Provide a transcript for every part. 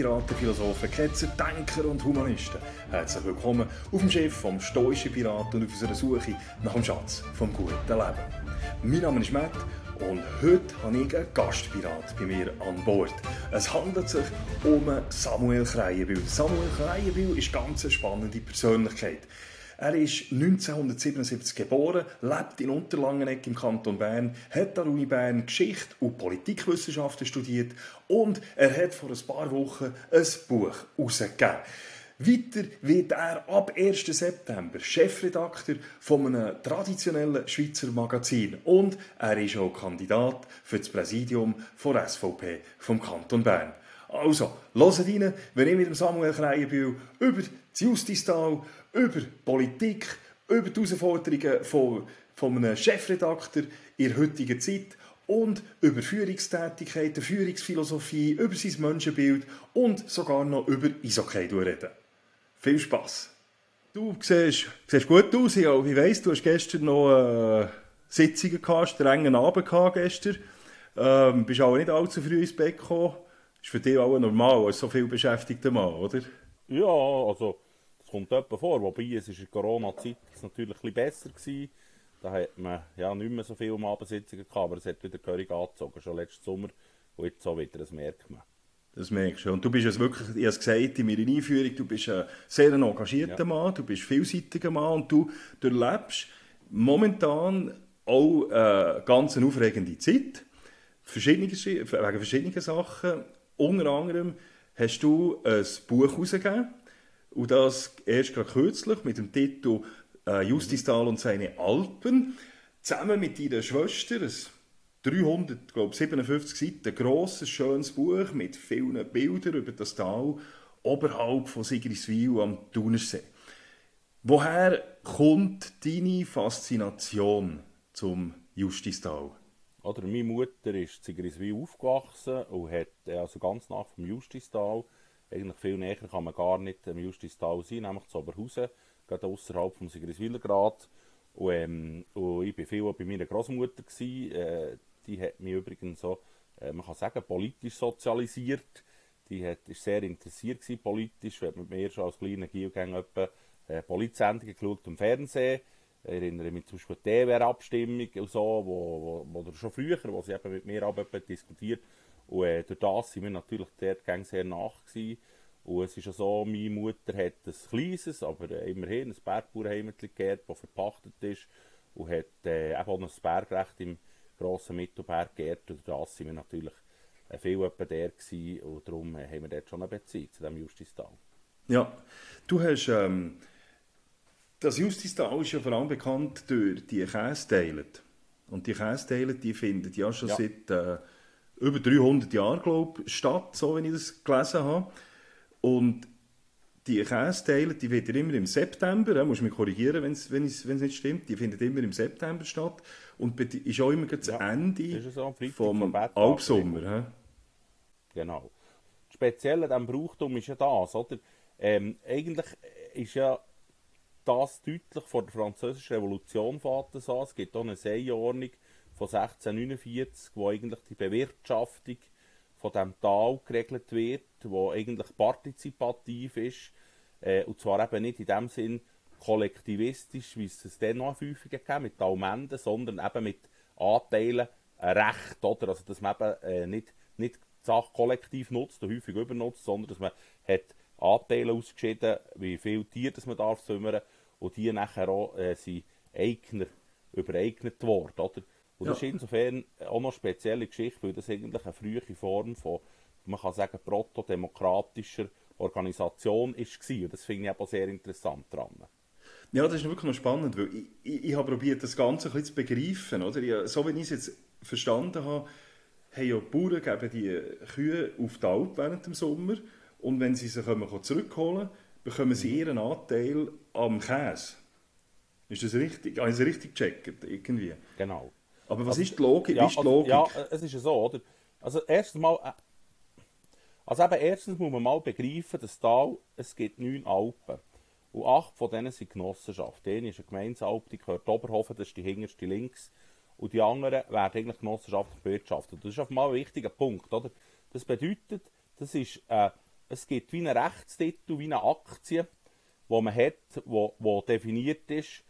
Piraten, Philosophen, Ketzer, Denker und Humanisten. Herzlich willkommen auf dem Schiff vom stoischen Piraten und auf unserer Suche nach dem Schatz vom guten Leben. Mein Name ist Matt und heute habe ich einen Gastpirat bei mir an Bord. Es handelt sich um Samuel Kreienbühl. Samuel Kreienbühl ist ganz eine spannende Persönlichkeit. Er ist 1977 geboren, lebt in Unterlangenegg im Kanton Bern, hat an der Uni Bern Geschichte und Politikwissenschaften studiert und er hat vor ein paar Wochen ein Buch herausgegeben. Weiter wird er ab 1. September Chefredakteur von einem traditionellen Schweizer Magazin und er ist auch Kandidat für das Präsidium der SVP vom Kanton Bern. Also, hört rein, wenn ich mit dem Samuel Kreienbühl über das Justistal, über Politik, über die Herausforderungen von, von einem Chefredakteur in der heutigen Zeit und über Führungstätigkeiten, Führungsphilosophie, über sein Menschenbild und sogar noch über Eishockey reden. Viel Spass! Du siehst, siehst gut aus, ja. Ich weiss, du hast gestern noch äh, Sitzungen gehabt, strengen Abend gehabt gestern. Ähm, bist auch nicht allzu früh ins Bett gekommen. Ist für dich auch normal, als so viel beschäftigter Mann, oder? Ja, also kommt etwa vor. Wobei es ist in der Corona-Zeit natürlich ein bisschen besser gewesen. Da hat man ja nicht mehr so viel um Abendsitzungen gehabt, aber es hat wieder gehörig angezogen, schon letzten Sommer. Und jetzt so wieder, das merkt man. Das merkst du. Und du bist es wirklich, ich habe es gesagt in meiner Einführung, du bist ein sehr engagierter ja. Mann, du bist vielseitiger Mann und du durchlebst momentan auch eine ganz aufregende Zeit. Verschiedene, wegen verschiedenen Sachen. Unter anderem hast du ein Buch herausgegeben und das erst gerade kürzlich mit dem Titel äh, Justistal und seine Alpen. Zusammen mit ihrer Schwester, ein 357 Seiten grosses, schönes Buch mit vielen Bildern über das Tal oberhalb von Sigriswil am Thunersee. Woher kommt deine Faszination zum Justistal? Oder meine Mutter ist in Sigriswil aufgewachsen und hat also ganz nach vom Justistal eigentlich viel näher kann man gar nicht im Justistal sein, nämlich zu Oberhausen, gerade außerhalb vom Sigriswilergrad. Und, ähm, und ich war viel bei meiner Großmutter. Äh, die hat mich übrigens so, äh, man kann sagen, politisch sozialisiert. Die hat, ist sehr interessiert gewesen, politisch, hat mit mir schon als kleiner etwa äh, Polizsendungen geschaut im Fernsehen. Ich erinnere mich zum Beispiel an die DWR-Abstimmung und so, wo, wo, oder schon früher, wo sie eben mit mir diskutiert und äh, durch das sind wir natürlich dort sehr nach gewesen. Und es ist ja so, meine Mutter hat ein kleines, aber äh, immerhin ein Bergbauernheimatli geerbt, das verpachtet ist und hat äh, auch noch ein Bergrecht im grossen Mittelberg geerbt. Und durch das sind wir natürlich äh, viel öppe der gewesen und darum äh, haben wir dort schon eine Beziehung zu dem Justistal. Ja, du hast... Ähm, das Justistal ist ja vor allem bekannt durch die Kästeile. Und die Kästeile, die finden ja schon ja. seit... Äh, über 300 Jahre, glaube ich, statt, so wie ich das gelesen habe. Und die Kästeile, die werden immer im September, ja, muss mich korrigieren, wenn es nicht stimmt, die finden immer im September statt und ist auch immer das ja, Ende das so, vom Albsommer. Ja. Genau. Speziell an diesem Brauchtum ist ja das, oder? Ähm, eigentlich ist ja das deutlich vor der Französischen Revolution fährt das an. Es gibt auch eine Seeordnung, von 1649, wo eigentlich die Bewirtschaftung von dem Tal geregelt wird, wo eigentlich partizipativ ist äh, und zwar eben nicht in dem Sinn kollektivistisch, wie es es dann noch häufig gegeben mit Talmenden, sondern eben mit Anteilen ein Recht, oder? Also, dass man eben äh, nicht, nicht die Sache kollektiv nutzt und häufig übernutzt, sondern dass man hat Anteile ausgeschieden, wie viele Tiere das man darf kümmern und die nachher auch äh, sind Eigner übereignet worden, oder? Und ja. das ist insofern auch noch eine spezielle Geschichte, weil das eigentlich eine frühe Form von, man kann sagen, protodemokratischer Organisation ist Und das finde ich aber sehr interessant daran. Ja, das ist wirklich noch spannend, weil ich, ich, ich habe probiert, das Ganze ein bisschen zu begreifen. Oder? Ich, so wie ich es jetzt verstanden habe, haben ja die Bauern geben die Kühe auf die Alp während dem Sommer und wenn sie sie kommen, zurückholen bekommen sie mhm. ihren Anteil am Käse. Ist das richtig? Habe ich es richtig gecheckt? Irgendwie? Genau. Aber was also, ist die Logik? Ja, ist die Logik? Also, ja, es ist ja so, oder? Also erstens mal, äh, also eben erstens muss man mal begreifen, dass da, es gibt neun Alpen. Und acht von denen sind Genossenschaft. Die eine ist eine Gemeinsalp, die gehört Oberhofen, das ist die hinterste links. Und die anderen werden eigentlich genossenschaftlich bewirtschaftet. Das ist auf mal ein wichtiger Punkt, oder? Das bedeutet, Das ist, äh, es gibt wie einen Rechtstitel, wie eine Aktie, wo man hat, wo, wo definiert ist, äh,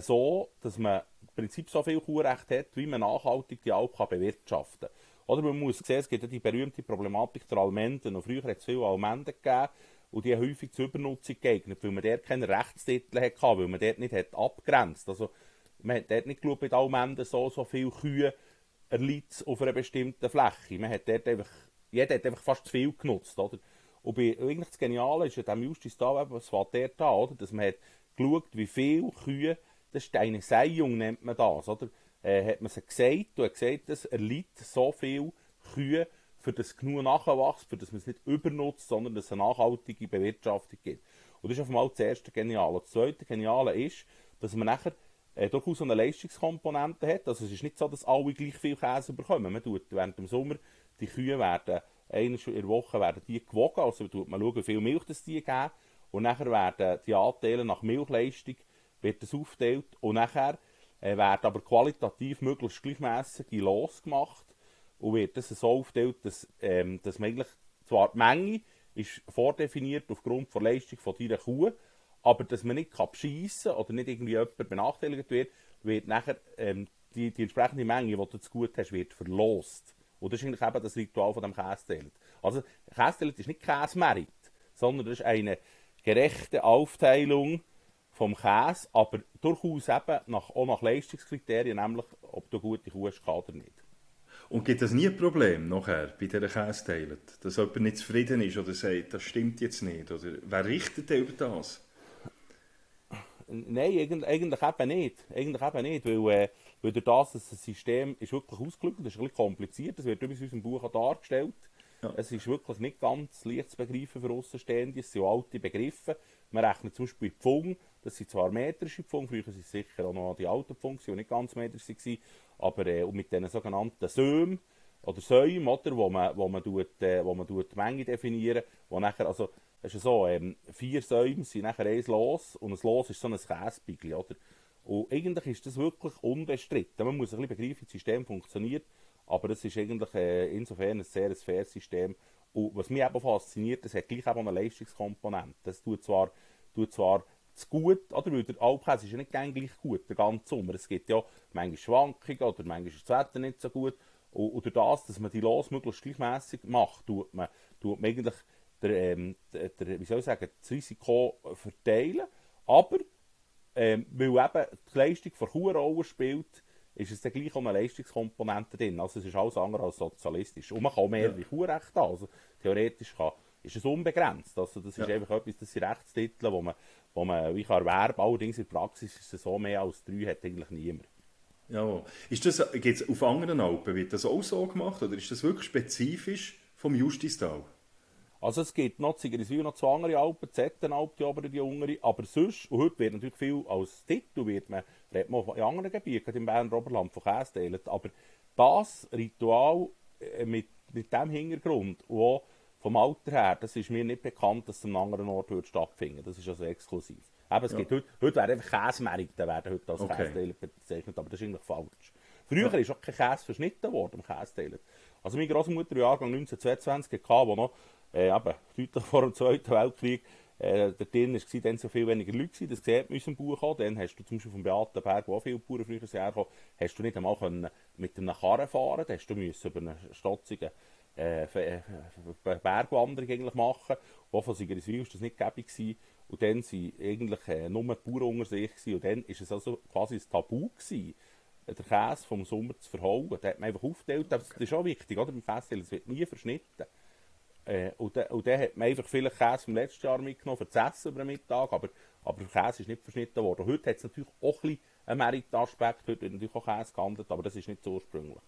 so, dass man im Prinzip so viel Kuhrecht hat, wie man nachhaltig die Alp kann bewirtschaften kann. Oder man muss sehen, es gibt ja die berühmte Problematik der Almenden. Und früher hat es viele Almenden gegeben und die haben häufig zur Übernutzung geeignet, weil man dort keinen Rechtstitel hatte, weil man dort nicht hat abgrenzt. Also man hat dort nicht geschaut, bei Almenden so, so viele Kühe erliegt auf einer bestimmten Fläche. Man hat dort einfach, jeder hat einfach fast zu viel genutzt, oder? Und bei, eigentlich das Geniale ist ja dem Justus da, was fällt der da, oder? Dass man hat geschaut, wie viele Kühe, das ist eine Seiung, nennt man das, oder? Äh, hat man sie gesagt und hat gesagt, es erliegt so viele Kühe, für das genug Nachwachs, für das man es nicht übernutzt, sondern dass es eine nachhaltige Bewirtschaftung gibt. Und das ist auf einmal das erste Geniale. Das zweite Geniale ist, dass man nachher äh, durchaus eine Leistungskomponente hat. Also es ist nicht so, dass alle gleich viel Käse bekommen. Man tut während dem Sommer, die Kühe werden, einmal in der Woche werden die gewogen, also man schauen, wie viel Milch das die geben. Und nachher werden die Anteile nach Milchleistung wird das aufgeteilt und nachher äh, werden aber qualitativ möglichst gleichmäßige Los gemacht und wird das so aufgeteilt, dass, ähm, dass man eigentlich, zwar die Menge ist vordefiniert aufgrund der Leistung von deiner Kuh, aber dass man nicht beschissen kann oder nicht irgendwie jemand benachteiligt wird, wird nachher ähm, die, die entsprechende Menge, die du zu gut hast, wird verlost. Und das ist eigentlich eben das Ritual von dem Käseteilen. Also Käseteilen ist nicht Käsemerit, sondern das ist eine gerechte Aufteilung vom Käse, aber durchaus eben nach, auch nach Leistungskriterien, nämlich ob du gute Kuh hast oder nicht. Und gibt es nie ein Problem nachher bei dieser Käseteilen, dass jemand nicht zufrieden ist oder sagt, das stimmt jetzt nicht? Oder wer richtet denn über das? Nein, eigentlich, eben nicht. Eigentlich eben nicht, weil, äh, weil durch das, das System ist wirklich ausgelegt, das ist ein bisschen kompliziert, das wird übrigens in unserem Buch auch dargestellt. Ja. Es ist wirklich nicht ganz leicht zu begreifen für Außenstehende, es sind alte Begriffe. Man rechnet zum Beispiel Pfung, das sind zwar metrische Pfung, früher waren es sicher auch noch die alten Pfung, die nicht ganz metrisch waren, aber äh, mit diesen sogenannten Sömen oder Säumen, oder, wo man, wo man, tut, äh, wo man tut die Menge definieren, wo nachher, also es ist so, ähm, vier Säume sind nachher ein Los und ein Los ist so ein Käsebigli, oder? Und eigentlich ist das wirklich unbestritten. Man muss ein bisschen begreifen, wie das System funktioniert, aber es ist eigentlich äh, insofern ein sehr faires System. Und was mich eben fasziniert, es hat gleich eben eine Leistungskomponente. Das tut zwar, tut zwar zu gut, oder? Weil der Alpkäse ist ja nicht gleich gut, der ganze Sommer. Es gibt ja manchmal Schwankungen oder manchmal ist das Wetter nicht so gut. Und, und das, dass man die Los möglichst gleichmäßig macht, tut man, tut man eigentlich der, ähm, der, der, wie soll ich sagen, das Risiko verteilen. Aber ähm, weil eben die Leistung von Kuh eine Rolle spielt, ist es dann gleich auch eine Leistungskomponente drin. Also es ist alles andere als sozialistisch. Und man kann mehrere ja. Kuhrechte haben. Also theoretisch kann, ist es unbegrenzt. Also das ist ja. einfach etwas, das sind Rechtstitel, wo man, wo man wie kann erwerben Allerdings in der Praxis ist es so, mehr als drei hat eigentlich niemand. Ja, ist das, geht's auf anderen Alpen, wird das auch so gemacht oder ist das wirklich spezifisch vom Justistal? Also es gibt noch Zigriswil, noch zwei andere Alpen, Zettenalp, die obere, die untere, aber sonst, und heute wird natürlich viel als Titel, wird man, redet man in anderen Gebieten, im Berner Oberland von Käse teilen, aber das Ritual äh, mit, mit dem Hintergrund und auch vom Alter her, das ist mir nicht bekannt, dass es an einem anderen Ort wird stattfinden Das ist also exklusiv. Eben, es ja. gibt heute, heute werden einfach Käsemärkte werden heute als okay. Käseteiler bezeichnet, aber das ist eigentlich falsch. Früher ja. ist auch kein Käse verschnitten worden im Käseteiler. Also meine Großmutter im Jahrgang 1922 hatte, wo noch äh, eben, deutlich vor dem Zweiten Weltkrieg, äh, der drin war, dann so viel weniger Leute gewesen, das sieht man in unserem Buch auch. Dann hast du zum Beispiel vom Beatenberg, wo auch viele Bauern früher herkommen, hast du nicht einmal können mit einem Karren fahren dann hast du müssen über eine stotzigen äh, äh Bergwanderung eigentlich machen. Auch von Sigriswil war das nicht gäbig gewesen. Und dann waren eigentlich äh, nur die Bauern unter sich gewesen. Und dann war es also quasi ein Tabu gewesen, den Käse vom Sommer zu verhauen. Da hat man einfach aufgeteilt. Das ist auch wichtig, oder? Beim Festival, es wird nie verschnitten. Äh, und, und dann hat man einfach vielleicht Käse vom letzten Jahr mitgenommen für das Essen über den Mittag, aber, aber der Käse ist nicht verschnitten worden. Heute hat es natürlich auch ein einen Merit-Aspekt, heute wird natürlich auch Käse gehandelt, aber das ist nicht so ursprünglich.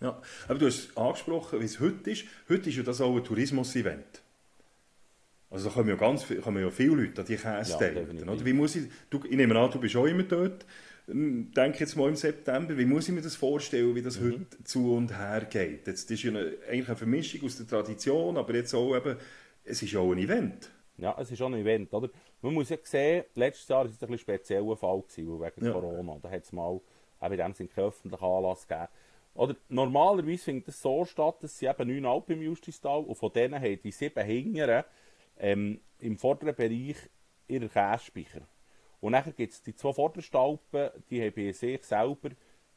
Ja, aber du hast angesprochen, wie es heute ist. Heute ist ja das auch ein Tourismus-Event. Also da kommen ja ganz kommen ja viele Leute an die Käse ja, Wie muss ich, du, ich nehme an, du bist auch immer dort. Hm, denke jetzt mal im September, wie muss ich mir das vorstellen, wie das mhm. heute zu und her geht? Jetzt ist ja eine, eigentlich eine Vermischung aus der Tradition, aber jetzt auch eben, es ist ja auch ein Event. Ja, es ist auch ein Event, oder? Man muss ja sehen, letztes Jahr war es ein bisschen spezieller Fall, gewesen, wegen ja. Corona. Da hat es mal, auch in dem Sinne keinen öffentlichen Anlass gegeben. oder normalerweise findet es so statt, dass sie eben neun Alpen im Justistal und von denen haben die sieben hinteren ähm, im vorderen Bereich ihre Käsespeicher. Und dann gibt es die zwei vordersten Alpen, die haben bei sich selber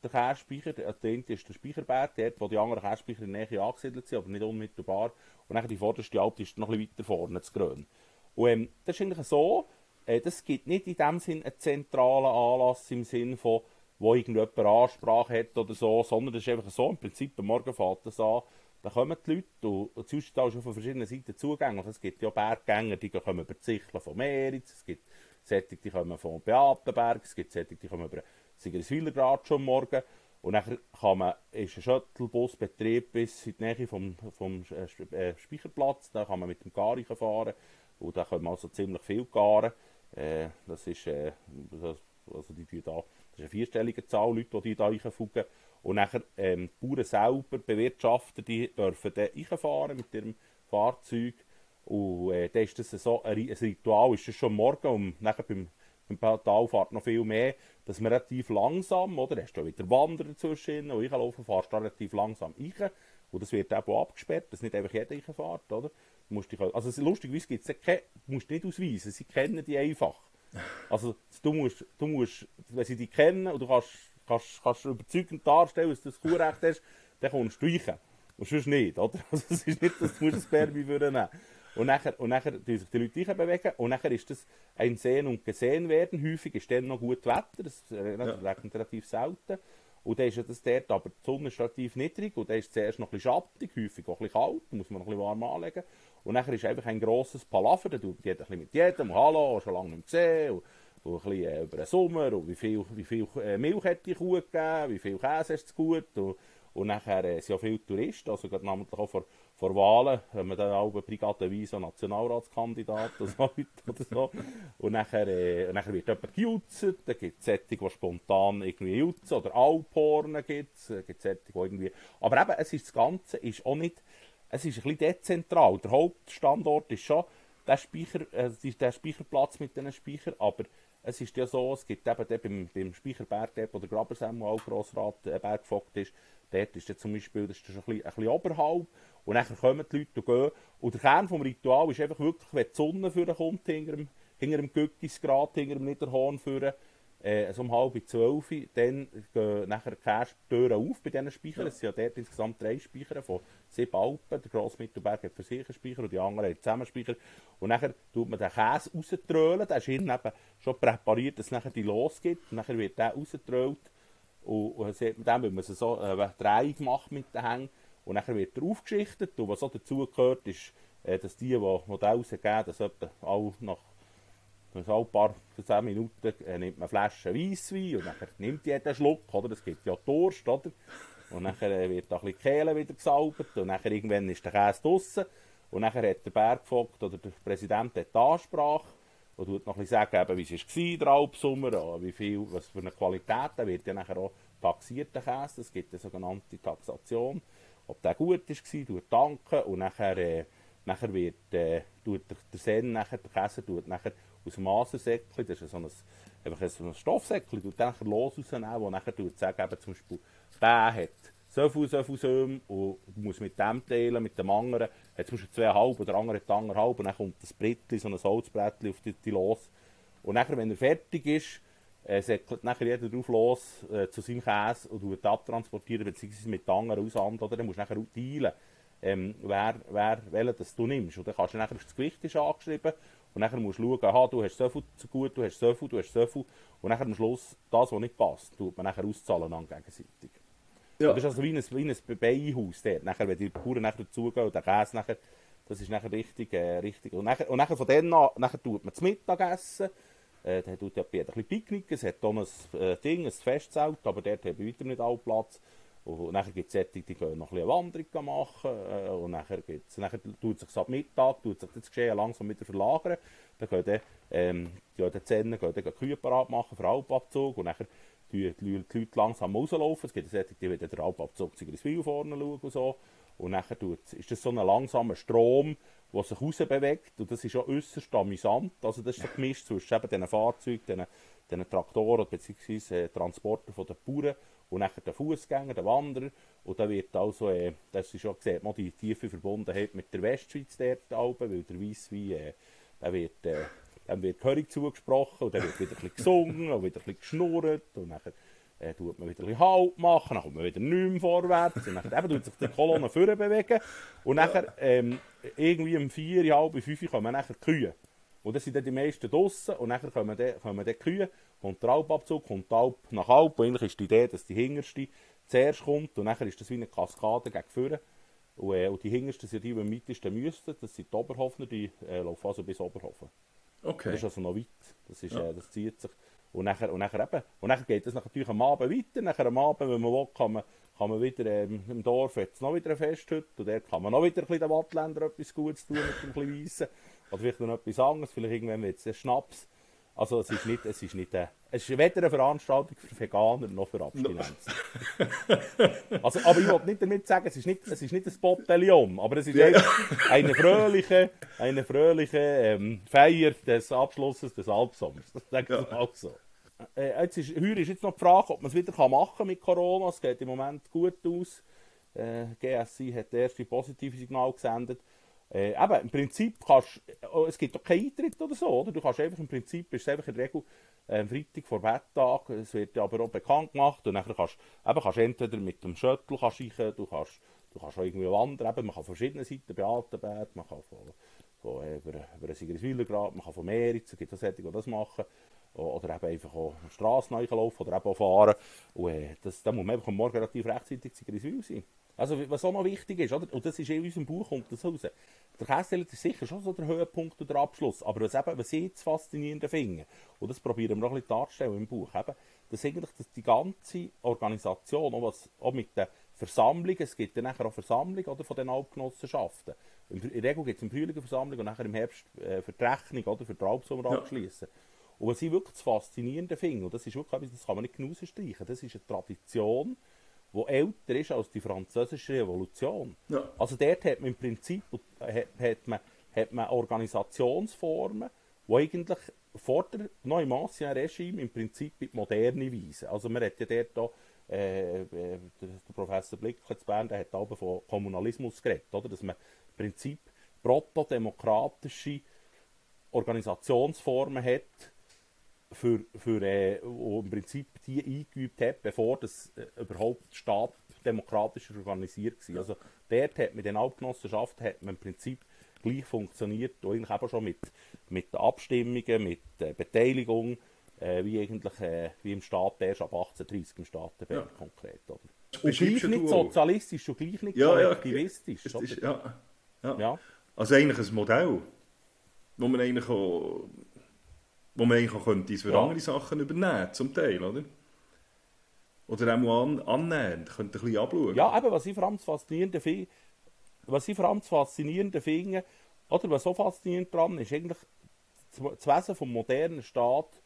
den Käsespeicher. Also der eine ist der Speicherberg, dort, wo die anderen Käsespeicher in der Nähe angesiedelt sind, aber nicht unmittelbar. Und dann die vorderste Alp ist noch ein bisschen weiter vorne, zu Grün. Und ähm, das ist eigentlich so, äh, das gibt nicht in dem Sinn einen zentralen Anlass im Sinn von, wo irgendjemand Ansprache hat oder so, sondern das ist einfach so, im Prinzip am Morgen fährt das an, da kommen die Leute und, und sonst ist schon von verschiedenen Seiten zugänglich. Es gibt ja Berggänger, die kommen über die Zicheln von Meritz, es gibt solche, die kommen von Beatenberg, es gibt solche, die kommen über Sigriswiler gerade schon morgen. Und dann kann man, ist ein Shuttlebusbetrieb bis in die Nähe vom, vom äh, Speicherplatz, da kann man mit dem Gari fahren und da können wir also ziemlich viel garen. Äh, das ist, äh, also die, die da das ist eine vierstellige Zahl Leute, die da reinfugen. Und nachher, ähm, die Bauern selber, Bewirtschafter, die dürfen dann reinfahren mit ihrem Fahrzeug. Und äh, dann ist das so ein, ein Ritual, ist das schon morgen und nachher beim, beim Talfahrt noch viel mehr, dass man relativ langsam, oder, hast du wieder Wanderer dazwischen und ich laufe, fahrst du relativ langsam rein. Und das wird auch abgesperrt, dass nicht einfach jeder reinfährt, oder? Musst dich, also lustigerweise gibt es keine, musst nicht ausweisen, sie kennen die einfach. Also du musst, du musst, wenn sie dich kennen und du kannst, kannst, kannst überzeugend darstellen, dass du das Kuhrecht hast, dann kommst du streichen. Und sonst nicht, oder? Also es ist nicht, dass du das Bärbi nehmen und nachher, und nachher tun sich die Leute bewegen und nachher ist das ein Sehen und Gesehen werden. Häufig ist dann noch gut Wetter, das regnet ja. relativ selten. Und dann ist das dort, aber die Sonne ist relativ niedrig. Und dann ist es zuerst noch ein bisschen schattig, häufig auch ein bisschen kalt, muss man noch ein bisschen warm anlegen. Und nachher ist einfach ein grosses Palaver, da tut jeder ein bisschen mit jedem, hallo, schon lange nicht gesehen, und, und ein bisschen äh, über den Sommer, und wie viel, wie viel äh, Milch hat die Kuh gegeben, wie viel Käse ist es gut, und, und nachher äh, sind ja viele Touristen, also gerade namentlich auch vor, vor Wahlen, haben wir dann auch brigadenweise Nationalratskandidat oder so, oder so. Und nachher, äh, wird jemand gejutzt, dann gibt es solche, die spontan irgendwie jutzen, oder Alphornen gibt es, gibt solche, die irgendwie... Aber eben, es ist, das Ganze ist auch nicht es ist ein bisschen dezentral. Der Hauptstandort ist schon der, Speicher, äh, der Speicherplatz mit diesen Speichern, aber es ist ja so, es gibt eben beim, beim Speicherberg, dort, wo der Grabersemmel auch Grossrat äh, Bergvogt ist, dort ist ja zum Beispiel, das ist schon ein bisschen, ein bisschen oberhalb und dann kommen die Leute und gehen. Und der Kern des Rituals ist einfach wirklich, wenn die Sonne kommt, hinter dem, hinter dem Göttisgrat, hinter dem Niederhorn führen, äh, so um halb zwölf, dann gehen nachher die Kersttüren auf bei diesen Speichern. Ja. Es sind ja dort insgesamt drei Speicher von sieben Alpen. Der grosse Mittelberg hat für sich einen Speicher und die anderen haben zusammen Speicher. Und nachher tut man den Käse rauströlen. Der ist eben schon präpariert, dass es nachher die losgeht. Und nachher wird der rausgetrölt. Und, und dann wird man so eine Drehung macht mit den Hängen. Und nachher wird er aufgeschichtet. Und was auch dazu gehört, ist, äh, dass die, die, den rausgeben, dass etwa nach ein paar 10 Minuten äh, nimmt man Flaschen Weisswein und dann nimmt jeder einen Schluck, oder? Es gibt ja Durst, oder? Und dann äh, wird da ein bisschen Kehle wieder gesaubert und nachher irgendwann ist der Käse draussen und nachher hat der Bergvogt oder der Präsident die Ansprache und tut noch ein bisschen sagen, eben, wie es war, der Alpsommer, wie viel, was für eine Qualität, da wird ja nachher auch taxiert, der Käse, es gibt eine sogenannte Taxation, ob der gut war, tut danken und nachher, äh, nachher wird, äh, tut der, Sen, nachher, der Käse tut nachher aus dem Masersäckchen, das ist so ein, einfach so ein Stoffsäckchen, und dann los rausnehmen, wo nachher sagen, eben zum Beispiel, der hat so viel, so viel Söhne und du musst mit dem teilen, mit dem anderen, hat zum Beispiel zweieinhalb oder der andere hat anderthalb und dann kommt das Brettchen, so ein Holzbrettchen auf die, die los. Und nachher, wenn er fertig ist, äh, säckelt nachher jeder drauf los äh, zu seinem Käse und wird abtransportieren, beziehungsweise mit anderen aushandeln, oder dann musst du nachher auch teilen, ähm, wer, wer, welchen das du nimmst. Und dann kannst du nachher, das Gewicht ist angeschrieben und dann musst du schauen, aha, du hast so viel zu gut, du hast so viel, du hast so viel. Und dann am Schluss, das, was nicht passt, tut man nachher auszahlen an gegenseitig. Ja. Das ist also wie ein, wie ein Beihaus dort. Nachher, wenn die Bauern nachher dazugehen und der Käse nachher, das ist nachher richtig, äh, richtig. Und nachher, und nachher von dann an, nachher tut man das Mittagessen. Äh, dann tut ja ein bisschen Picknick. Es hat hier ein äh, Ding, ein Festzelt, aber dort haben wir weiter nicht alle Platz. Und nachher gibt es solche, die gehen noch ein eine Wanderung machen. Äh, und nachher, gibt's, nachher tut sich ab Mittag tut sich das Geschehen langsam wieder verlagern. Dann gehen ähm, die, die Zähne gehen dann Kühe parat machen für Alpabzug. Und nachher die, die, die Leute langsam rauslaufen. Es gibt solche, die wieder den Alpabzug zu Griswil vorne schauen und so. Und nachher tut, ist das so ein langsamer Strom, der sich rausbewegt. Und das ist auch äußerst amüsant. Also das ist so gemischt zwischen eben diesen Fahrzeugen, diesen, diesen Traktoren bzw. Äh, Transportern von den Bauern und nachher der Fußgänger, der Wanderer. Und da wird also, äh, das ist schon gesehen, mal die tiefe Verbundenheit mit der Westschweiz dort Alpen, weil der Weisswein, äh, der wird, äh, dann wird Körig zugesprochen und dann wird wieder ein bisschen gesungen und wieder ein bisschen geschnurrt und nachher äh, tut man wieder ein bisschen Halt machen, dann kommt man wieder nicht mehr vorwärts und dann eben tut sich die Kolonne vorne bewegen und nachher ähm, irgendwie um vier, halb fünf kommen nachher die Kühe. Und dann sind dann die meisten draussen und dann kommen dann, kommen dann die Kühe, kommt der Alpabzug, kommt die Alp nach Alp. Und eigentlich ist die Idee, dass die hinterste zuerst kommt und nachher ist das wie eine Kaskade gegen vorne. Und, äh, und die hintersten sind die, die am weitesten müssten. Das sind die Oberhofner, die äh, laufen also bis Oberhofen. Okay. Das ist also noch weit. Das, ist, Ja. äh, das zieht sich. Und nachher, und nachher eben, und nachher geht es natürlich am Abend weiter. Nachher am Abend, wenn man will, kann man, kann man wieder ähm, im Dorf jetzt noch wieder eine Festhütte. Und dort kann man noch wieder ein bisschen den Wattländer etwas Gutes tun mit dem Weissen. Oder vielleicht noch etwas anderes. Vielleicht irgendwann wird es Schnaps. Also es ist nicht, es ist nicht, äh, es ist weder eine Veranstaltung für Veganer noch für Abstinenz. Also, aber ich wollte nicht damit sagen, es ist nicht, es ist nicht ein Botellion, aber es ist einfach eine fröhliche, eine fröhliche ähm, Feier des Abschlusses des Alpsommers. Das sage ich Ja. mal so. Äh, jetzt ist, heuer ist jetzt noch die Frage, ob man es wieder kann machen mit Corona. Es geht im Moment gut aus. Äh, GSI hat das erste positive Signal gesendet. Äh, eben, im Prinzip kannst oh, es gibt doch keinen Eintritt oder so, oder? Du kannst einfach im Prinzip, ist es einfach in der Regel äh, Freitag vor Wetttag, es wird aber auch bekannt gemacht und dann kannst eben, kannst du entweder mit dem Shuttle kannst reichen, du kannst, du kannst auch irgendwie wandern, eben, man kann von verschiedenen Seiten bei Altenberg, man kann von, von äh, über, über den Sigriswilergrad, man kann von Meritz, es gibt auch solche, die das machen, oder eben einfach auch die Strasse laufen oder eben auch fahren und äh, das, da muss man einfach am Morgen relativ rechtzeitig Sigriswil sein. Also was auch noch wichtig ist, oder? und das ist in unserem Buch kommt das raus, der Kästeller ist sicher schon so der Höhepunkt oder der Abschluss, aber was, eben, was ich jetzt faszinierend finde, und das probieren wir noch ein bisschen darzustellen im Buch, eben, dass eigentlich dass die ganze Organisation, auch, was, auch mit den Versammlungen, es gibt dann nachher auch Versammlungen oder, von den Alpgenossenschaften. In der Regel gibt es im Frühling eine Versammlung und nachher im Herbst äh, für die Rechnung oder, für die Alpsommer Ja. abschließen. Und was ich wirklich das Faszinierende finde, und das ist wirklich etwas, das kann man nicht genug streichen, das ist eine Tradition, die älter ist als die französische Revolution. Ja. Also dort hat man im Prinzip hat, hat man, hat man Organisationsformen, die eigentlich vor der noch im Ancien Regime im Prinzip in die Moderne weisen. Also man hat ja dort auch, äh, äh, der, der Professor Blick zu Bern, der hat auch von Kommunalismus geredet, oder? dass man im Prinzip protodemokratische Organisationsformen hat, für, für äh, wo im Prinzip die eingeübt hat, bevor das äh, überhaupt Staat demokratisch organisiert war. Also dort hat mit den Alpgenossenschaften hat man im Prinzip gleich funktioniert, eigentlich eben schon mit, mit den Abstimmungen, mit äh, Beteiligung, äh, wie eigentlich äh, wie im Staat erst ab 1830 im Staatenberg Ja. konkret. Oder? Und gleich ja nicht sozialistisch und gleich nicht Ja, ja, kollektivistisch. Oder? ist, ja, ja. ja. Also eigentlich ein Modell, wo man eigentlich auch, wo man eigentlich auch könnte für Ja. andere Sachen übernehmen, zum Teil, oder? Oder auch mal an, annähernd, könnte ein bisschen abschauen. Ja, eben, was ich vor allem Faszinierende finde, was ich vor allem das Faszinierende finde, oder was so faszinierend dran ist, eigentlich das Wesen vom modernen Staat,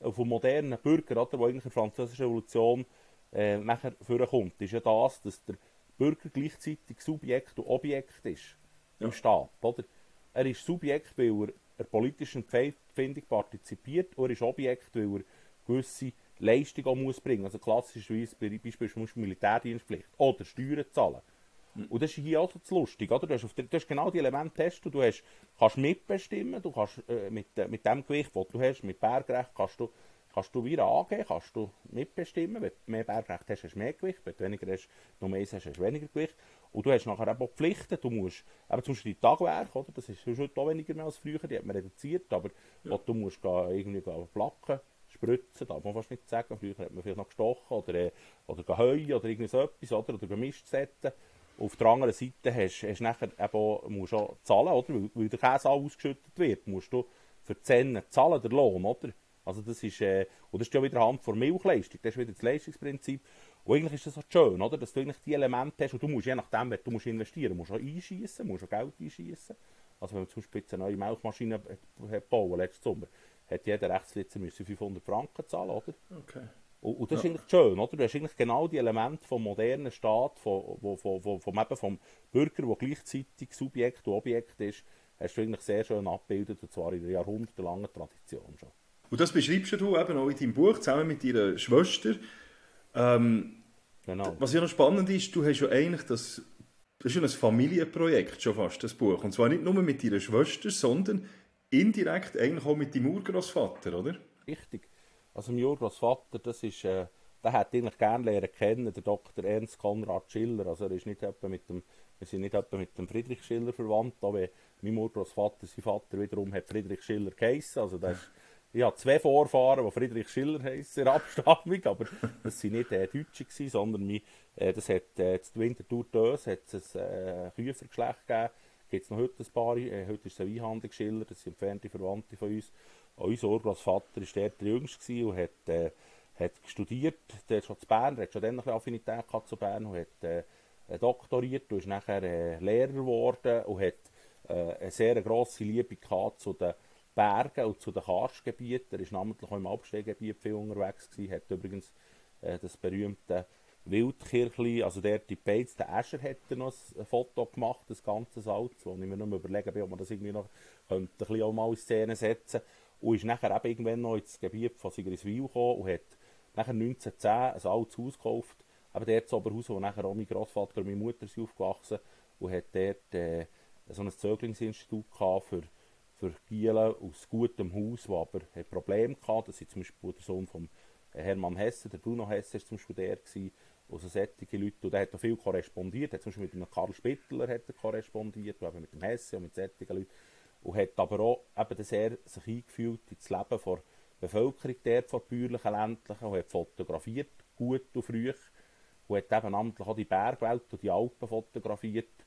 äh, vom modernen Bürger, oder, wo eigentlich in der französischen Revolution äh, nachher vorkommt, ist ja das, dass der Bürger gleichzeitig Subjekt und Objekt ist im Staat, oder? Er ist Subjekt, weil er der politischen Empfindung partizipiert, und er ist Objekt, weil er gewisse Leistungen auch muss bringen Also klassischerweise bei- beispielsweise Militärdienstpflicht oder Steuern zahlen. Und das ist hier auch so lustig, oder? Du hast, der, du hast genau die Elemente getestet, du hast, kannst mitbestimmen, du kannst äh, mit, äh, mit dem Gewicht, das du hast, mit Bergrecht, kannst du, kannst du wieder angehen, kannst du mitbestimmen. Wenn du mehr Bergrecht hast, hast du mehr Gewicht, wenn du weniger hast, nur eins hast, hast du weniger Gewicht. Und du hast nachher eben auch Pflichten, du musst, eben zum Beispiel die Tagwerke, oder? Das ist heute auch weniger mehr als früher, die hat man reduziert, aber wo du musst gehen, irgendwie gehen placken, spritzen, darf man fast nicht sagen, früher hat man vielleicht noch gestochen, oder, äh, oder heuen, oder irgend so etwas, oder, oder gemischt setzen. Auf der anderen Seite hast, hast nachher eben auch, musst du auch zahlen, oder? Weil, weil der Käse auch ausgeschüttet wird, musst du für die Zähne zahlen, der Lohn, oder? Also das ist, äh, und das ist ja wieder Hand vor Milchleistung, das ist wieder das Leistungsprinzip. Und eigentlich ist das auch schön, oder? Dass du eigentlich die Elemente hast und du musst je nachdem, wenn du musst investieren musst, auch einschießen, musst auch Geld einschießen. Also wenn man zum Beispiel jetzt eine neue Milchmaschine hat bauen letzten Sommer, hat jeder Rechtslitzer müssen 500 Franken zahlen, oder? Okay. Und, und das ist eigentlich schön, oder? Du hast eigentlich genau die Elemente vom modernen Staat, vom, vom, vom, vom, vom, eben vom Bürger, der gleichzeitig Subjekt und Objekt ist, hast du eigentlich sehr schön abgebildet, und zwar in der jahrhundertelangen Tradition schon. Und das beschreibst du eben auch in deinem Buch zusammen mit deiner Schwester. Ähm, Genau. Was ja noch spannend ist, du hast ja eigentlich das, das ist ja ein Familienprojekt schon fast, das Buch. Und zwar nicht nur mit deiner Schwester, sondern indirekt eigentlich auch mit deinem Urgroßvater, oder? Richtig. Also mein Urgroßvater, das ist, äh, der hätte eigentlich gerne lernen kennen, der Dr. Ernst Konrad Schiller. Also er ist nicht etwa mit dem, wir sind nicht etwa mit dem Friedrich Schiller verwandt, aber mein Urgroßvater, sein Vater wiederum hat Friedrich Schiller geheissen. Also das ist, ich habe zwei Vorfahren, die Friedrich Schiller heißen, Abstammung, aber das waren nicht äh, Deutsche, gewesen, sondern mein, äh, das hat äh, zu Winterthur Dös ein äh, Küfergeschlecht gegeben. Gibt es noch heute ein paar, äh, heute ist es ein Weinhandel Schiller, das sind entfernte Verwandte von uns. Auch unser Urgroßvater war der, der Jüngste und hat, äh, hat studiert, der schon zu Bern, er hat schon dann eine Affinität gehabt zu Bern und hat äh, doktoriert und ist nachher äh, Lehrer geworden und hat äh, eine sehr grosse Liebe gehabt zu den Bergen und zu den Karstgebieten. Er war namentlich auch im Abstehgebiet viel unterwegs gewesen, hat übrigens äh, das berühmte Wildkirchli, also der die Beiz, der Escher hat noch ein Foto gemacht, das ganze Salz, wo ich mir nur überlegen ob man das irgendwie noch könnte, ein bisschen auch mal in Szene setzen und ist nachher eben irgendwann noch ins Gebiet von Sigriswil gekommen und hat nachher 1910 ein altes Haus gekauft, eben dort zu Oberhaus, wo nachher auch mein Großvater und meine Mutter sind aufgewachsen und hat dort äh, so ein Zöglingsinstitut gehabt für für Gielen aus gutem Haus, die aber ein Problem hatten. Das ist zum Beispiel der Sohn von Hermann Hesse, der Bruno Hesse war zum Beispiel der, gewesen, also solche Leute, und der hat auch viel korrespondiert, er hat zum Beispiel mit einem Karl Spittler hat er korrespondiert, eben mit dem Hesse und mit solchen Leuten, und hat aber auch eben sehr sich eingefühlt ins Leben der Bevölkerung dort, von bäuerlichen, ländlichen, und hat fotografiert, gut und früh, und hat eben namentlich auch die Bergwelt und die Alpen fotografiert,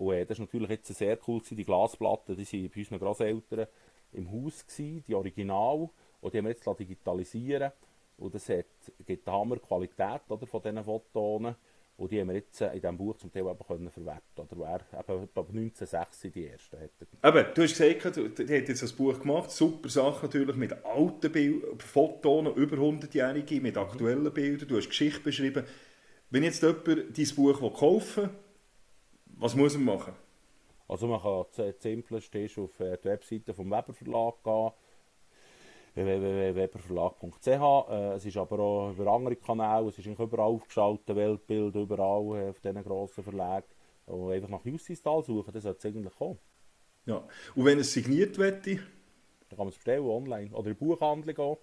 und äh, das ist natürlich jetzt sehr cool gewesen. Die Glasplatten, die waren bei unseren Großeltern im Haus, gewesen, die Original. Und die haben wir jetzt digitalisieren Und das hat, gibt eine Hammerqualität oder, von diesen Fotonen. Und die haben wir jetzt in diesem Buch zum Teil eben können verwerten Oder wer, eben, ab 1906 die ersten. Eben, du hast gesagt, du, du hast jetzt ein Buch gemacht, super Sache natürlich, mit alten Bildern, Fotonen, über 100-Jährige, mit aktuellen Bildern, du hast Geschichte beschrieben. Wenn jetzt jemand dein Buch kaufen will, was muss man machen? Also man kann das Simpleste ist auf äh, die Webseite vom Weber Verlag gehen, www.weberverlag.ch. Äh, es ist aber auch über andere Kanäle, es ist überall aufgeschaltet, Weltbild, überall äh, auf diesen grossen Verlagen. Und einfach nach Justice-Tal suchen, das sollte es eigentlich kommen. Ja, und wenn es signiert wird, dann kann man es bestellen online oder in die Buchhandlung gehen.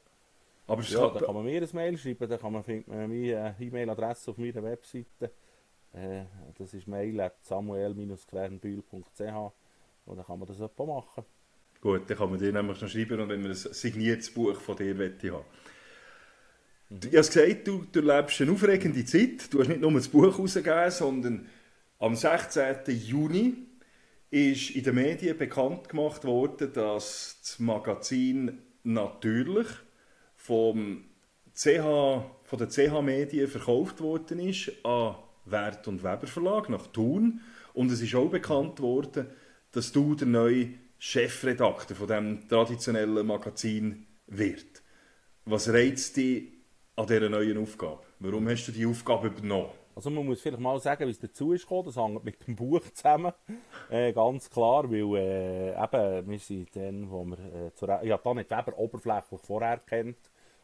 Aber ja, dann kann man mir ein Mail schreiben, dann kann man, findet man meine E-Mail-Adresse auf meiner Webseite. Äh, das ist mail samuel-quernbühl.ch und dann kann man das etwa machen. Gut, dann kann man dir nämlich noch schreiben und wenn man ein signiertes Buch von dir möchte haben. Mhm. Du hast gesagt, du, du lebst eine aufregende Zeit. Du hast nicht nur das Buch herausgegeben, sondern am 16. Juni ist in den Medien bekannt gemacht worden, dass das Magazin natürlich vom CH, von der CH Medien verkauft worden ist an Wert und Weber Verlag nach Thun. Und es ist auch bekannt worden, dass du der neue Chefredakteur von dem traditionellen Magazin wird. Was reizt dich an dieser neuen Aufgabe? Warum hast du die Aufgabe übernommen? Also man muss vielleicht mal sagen, wie es dazu ist gekommen. Das hängt mit dem Buch zusammen. Äh, ganz klar, weil äh, eben, wir sind dann, wo wir, äh, zur, ich habe nicht Weber oberflächlich vorher kennt,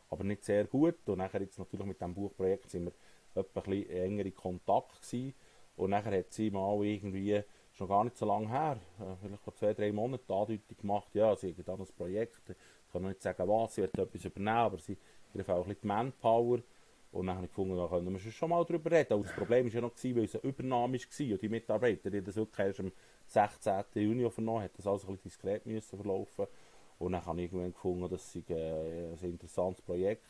aber nicht sehr gut. Und nachher jetzt natürlich mit dem Buchprojekt sind wir etwa ein bisschen enger in Kontakt gewesen. Und nachher hat sie mal irgendwie, schon gar nicht so lange her, äh, vielleicht vor zwei, drei Monaten Andeutung gemacht, ja, sie hat dann ein Projekt, ich kann noch nicht sagen was, sie wird etwas übernehmen, aber sie hat auch ein bisschen die Manpower. Und dann habe ich gefunden, da können wir schon mal darüber reden. Und das Problem war ja noch, weil es eine Übernahme war und die Mitarbeiter, die das wirklich erst am 16. Juni vernommen hat, das also ein bisschen diskret müssen verlaufen. Und dann habe ich irgendwann gefunden, das sei äh, ein interessantes Projekt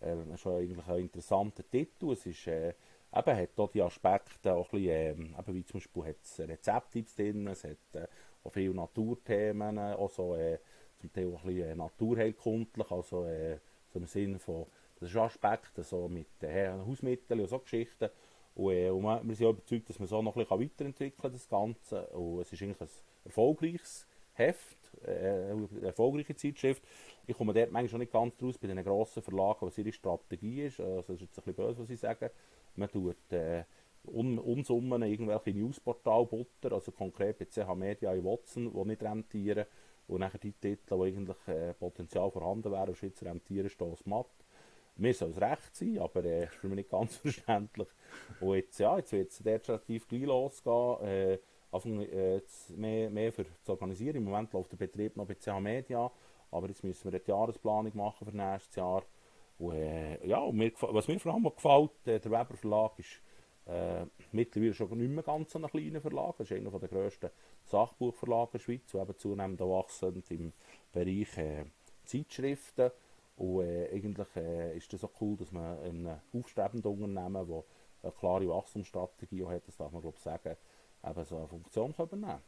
äh, schon eigentlich ein interessanter Titel. Es ist, äh, eben, hat auch die Aspekte, auch bisschen, äh, wie zum Beispiel hat es Rezepttipps drin, es hat äh, auch viele Naturthemen, auch so, äh, zum Teil auch ein bisschen äh, naturheilkundlich, also äh, so im Sinne von, das ist Aspekte so mit äh, Hausmitteln und so Geschichten. Und, äh, und wir sind auch überzeugt, dass man so noch ein bisschen weiterentwickeln kann, das Ganze. Und es ist eigentlich ein erfolgreiches Heft, äh, erfolgreiche Zeitschrift. Ich komme dort manchmal schon nicht ganz raus bei den grossen Verlagen, was ihre Strategie ist. Also das ist jetzt ein bisschen böse, was ich sage. Man tut äh, un Unsummen irgendwelche Newsportal butter, also konkret bei CH Media in Watson, die nicht rentieren. Und nachher die Titel, die eigentlich äh, Potenzial vorhanden wären, ist jetzt rentieren, stehen matt. mir soll es recht sein, aber äh, ist für mich nicht ganz verständlich. Und jetzt, ja, jetzt wird es relativ gleich losgehen. Äh, Anfang, äh, mehr, mehr für zu organisieren. Im Moment läuft der Betrieb noch bei CH Media, aber jetzt müssen wir eine Jahresplanung machen für nächstes Jahr. Und, äh, ja, und mir, was mir vor allem gefällt, äh, der Weber Verlag ist äh, mittlerweile schon nicht mehr ganz so ein kleiner Verlag. Das ist einer der grössten Sachbuchverlage der Schweiz, der eben zunehmend wachsend im Bereich äh, Zeitschriften. Und äh, eigentlich äh, ist das auch cool, dass man ein aufstrebender Unternehmen, das eine klare Wachstumsstrategie hat, das darf man glaube ich sagen, eben so eine Funktion übernehmen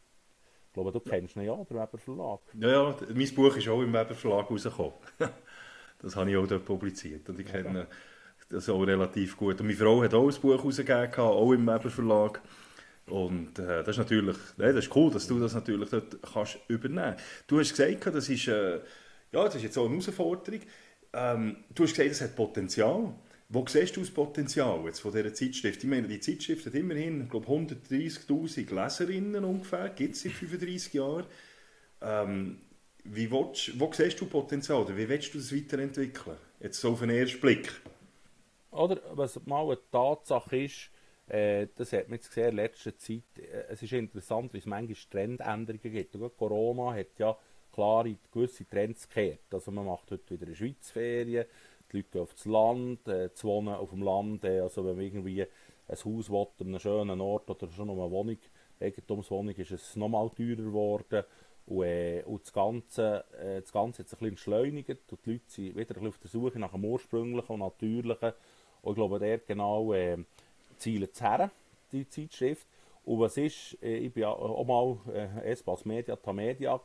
Ich glaube, du kennst ihn ja, der Weber Verlag. Ja, ja, mein Buch ist auch im Weber Verlag rausgekommen. das habe ich auch dort publiziert und ich kenne das auch relativ gut. Und meine Frau hat auch ein Buch rausgegeben, auch im Weber Verlag. Und äh, das ist natürlich, äh, das ist cool, dass du das natürlich dort kannst übernehmen. Du hast gesagt, das ist, äh, ja, das ist jetzt auch eine Herausforderung. Ähm, du hast gesagt, es hat Potenzial. Wo siehst du das Potenzial jetzt von dieser Zeitschrift? Ich meine, die Zeitschrift hat immerhin, ich glaube, 130'000 Leserinnen ungefähr, gibt es seit 35 Jahren. Ähm, wie willst, wo siehst du Potenzial oder wie willst du das weiterentwickeln? Jetzt so auf den ersten Blick. Oder was mal eine Tatsache ist, äh, das hat man jetzt gesehen in letzter Zeit, äh, es ist interessant, wie es manchmal Trendänderungen gibt. Und Corona hat ja klare gewisse Trends gekehrt. Also man macht heute wieder eine Schweizferien, die Leute gehen aufs Land, äh, zu wohnen auf dem Land, äh, also wenn man irgendwie ein Haus will, an einem schönen Ort oder schon noch eine Wohnung, Eigentumswohnung, ist es nochmal teurer geworden. Und, äh, und das, Ganze, äh, das Ganze hat sich ein bisschen entschleunigt und die Leute sind wieder auf der Suche nach dem ursprünglichen und natürlichen. Und ich glaube, der genau äh, zielt es her, die Zeitschrift. Und was ist, äh, ich war auch mal äh, Espas Media, Tamedia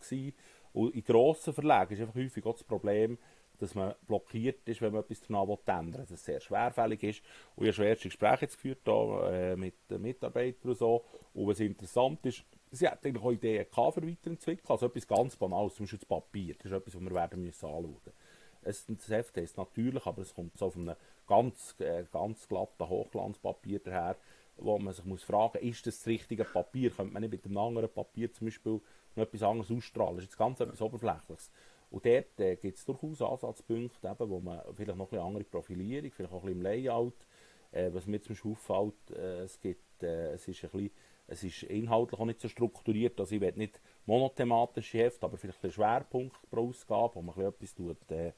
und in grossen Verlagen ist einfach häufig auch das Problem, dass man blockiert ist, wenn man etwas danach ändern will, dass es sehr schwerfällig ist. Und ich habe schon erste Gespräche geführt da, äh, mit den Mitarbeitern und so. Und was interessant ist, sie hat eigentlich auch Ideen gehabt für Weiterentwicklung, also etwas ganz Banales, zum Beispiel das Papier, das ist etwas, was wir werden müssen anschauen müssen. Das Heft ist natürlich, aber es kommt so auf einem ganz, äh, ganz glatten Hochglanzpapier daher, wo man sich muss fragen muss, ist das das richtige Papier? Könnte man nicht mit einem anderen Papier zum Beispiel noch etwas anderes ausstrahlen? Das ist jetzt ganz etwas Oberflächliches. Und dort äh, gibt es durchaus Ansatzpunkte, eben, wo man vielleicht noch eine andere Profilierung, vielleicht auch ein bisschen im Layout, äh, was mir zum Beispiel auffällt, äh, es, gibt, äh, es, ist ein bisschen, es ist inhaltlich auch nicht so strukturiert, also ich will nicht monothematische Hefte, aber vielleicht ein Schwerpunkt pro Ausgabe, wo man etwas tut, äh,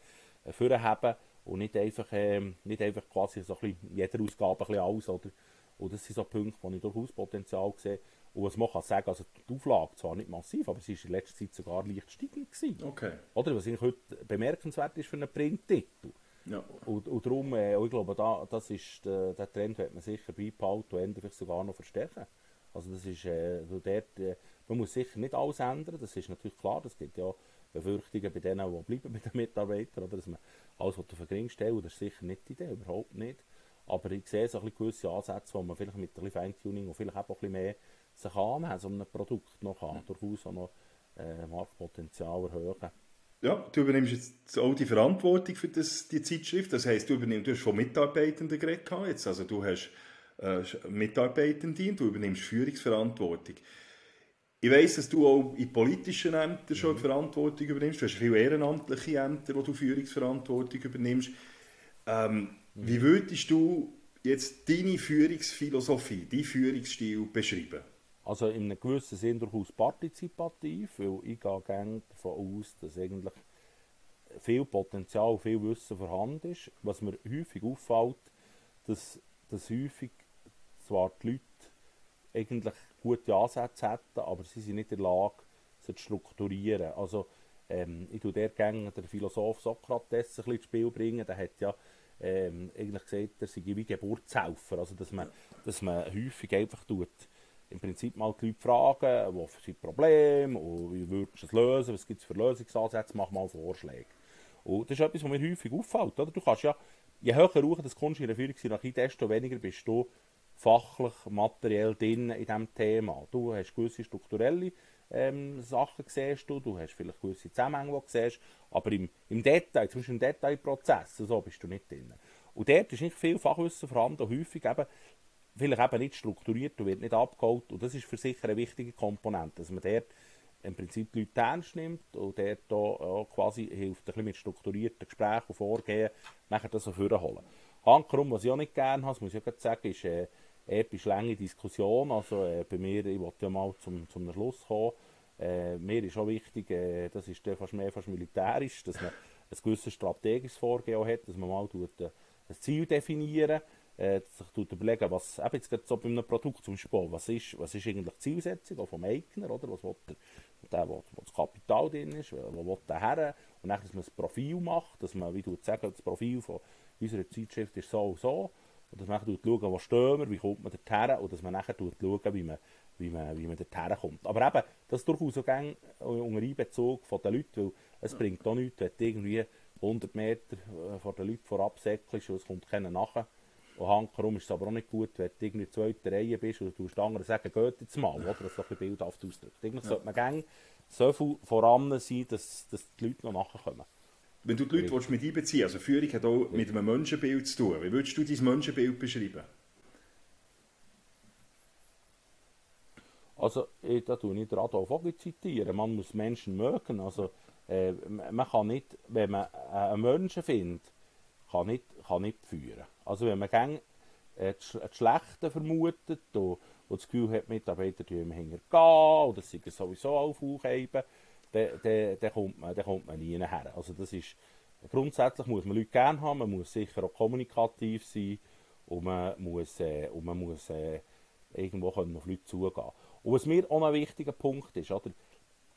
vorhaben und nicht einfach, äh, nicht einfach quasi so ein bisschen jeder Ausgabe ein bisschen alles, oder? Und das sind so Punkte, wo ich durchaus Potenzial sehe. Und was man kann sagen, also die Auflage zwar nicht massiv, aber sie war in letzter Zeit sogar leicht steigend gewesen. Okay. Oder? Was eigentlich heute bemerkenswert ist für einen Printtitel. Ja. Und, und darum, äh, ich glaube, da, das ist, äh, der Trend wird man sicher beibehalten und vielleicht sogar noch verstärken. Also das ist, äh, dort, äh, man muss sicher nicht alles ändern, das ist natürlich klar, es gibt ja Befürchtungen bei denen, die bleiben mit den Mitarbeitern, oder, dass man alles auf den Ring stellen, das ist sicher nicht die Idee, überhaupt nicht. Aber ich sehe so ein gewisse Ansätze, wo man vielleicht mit ein bisschen Feintuning und vielleicht auch ein bisschen mehr sich annehmen, so ein Produkt noch kann, durchaus auch noch äh, Marktpotenzial erhöhen. Ja, du übernimmst jetzt auch die Verantwortung für das, die Zeitschrift. Das heisst, du, übernimmst, du hast von Mitarbeitenden geredet jetzt. Also du hast äh, Mitarbeitende und du übernimmst Führungsverantwortung. Ich weiss, dass du auch in politischen Ämtern schon mhm. Verantwortung übernimmst. Du hast viele ehrenamtliche Ämter, wo du Führungsverantwortung übernimmst. Ähm, mhm. Wie würdest du jetzt deine Führungsphilosophie, deinen Führungsstil beschreiben? Also in einem gewissen Sinn durchaus partizipativ, weil ich gehe gerne davon aus, dass eigentlich viel Potenzial, viel Wissen vorhanden ist. Was mir häufig auffällt, dass, dass häufig zwar die Leute eigentlich gute Ansätze hätten, aber sie sind nicht in der Lage, sie zu strukturieren. Also ähm, ich tue der gerne den Philosoph Sokrates ein bisschen ins Spiel bringen. Der hat ja ähm, eigentlich gesagt, er sei wie Geburtshelfer. Also dass man, dass man häufig einfach tut, im Prinzip mal die Leute fragen, was sind die Probleme und wie würdest du es lösen, was gibt es für Lösungsansätze, mach mal Vorschläge. Und das ist etwas, was mir häufig auffällt. Oder? Du kannst ja, je höher du das kommst in der Führungshierarchie, desto weniger bist du fachlich, materiell drin in diesem Thema. Du hast gewisse strukturelle ähm, Sachen siehst du, du hast vielleicht gewisse Zusammenhänge, die du siehst, aber im, im Detail, zum Beispiel im Detailprozess, so bist du nicht drin. Und dort ist nicht viel Fachwissen vorhanden, häufig eben, vielleicht eben nicht strukturiert und wird nicht abgeholt und das ist für sicher eine wichtige Komponente, dass man dort im Prinzip die Leute ernst nimmt und da auch quasi hilft, ein bisschen mit strukturierten Gesprächen und Vorgehen, nachher das so vorholen. Hankerum, was ich auch nicht gerne habe, das muss ich auch sagen, ist äh, episch lange Diskussion. Also äh, bei mir, ich wollte ja mal zum, zum Schluss kommen, äh, mir ist auch wichtig, äh, das ist fast mehr fast militärisch, dass man ein gewisses strategisches Vorgehen hat, dass man mal tut, äh, ein Ziel definieren äh, sich überlegen, was eben jetzt so bei einem Produkt zum Beispiel, was ist, was ist eigentlich die Zielsetzung auch vom Eigner, oder? Was will der, der wo, wo das Kapital drin ist, wo will der her? Und dann, dass man ein Profil macht, dass man, wie du sagen, das Profil von unserer Zeitschrift ist so und so, und dass man schaut, wo stehen wir, wie kommt man dorthin, und dass man nachher schaut, wie man, wie man, wie man dorthin kommt. Aber eben, das ist durchaus auch unter Einbezug von den Leuten, weil es bringt auch nichts, wenn du irgendwie 100 Meter äh, vor den Leuten vorab säckelst und es kommt keiner nachher und Hankerum ist es aber auch nicht gut, wenn du in der zweiten Reihe bist und du anderen sagen, geht jetzt mal, oder? Das so ein bildhaft ausdrückt. Eigentlich ja. sollte man gerne so viel voran sein, dass, dass die Leute noch nachkommen. Wenn du die Leute willst mit einbeziehen also Führung hat auch mit einem Menschenbild zu tun. Wie würdest du dein Menschenbild beschreiben? Also, ich, da tue ich Adolf Vogel zitieren. Man muss Menschen mögen. Also, äh, man kann nicht, wenn man einen Menschen findet, kann nicht, kann nicht führen. Also wenn man gerne äh, das Schlechte vermutet und, und das Gefühl hat, Mitarbeiter die im Hänger gehen oder sie sowieso auf aufheben, dann, dann, dann, kommt man, dann kommt man nie her. Also das ist, grundsätzlich muss man Leute gerne haben, man muss sicher auch kommunikativ sein und man muss, äh, und man muss äh, irgendwo können auf Leute zugehen. Und was mir auch ein wichtiger Punkt ist, oder,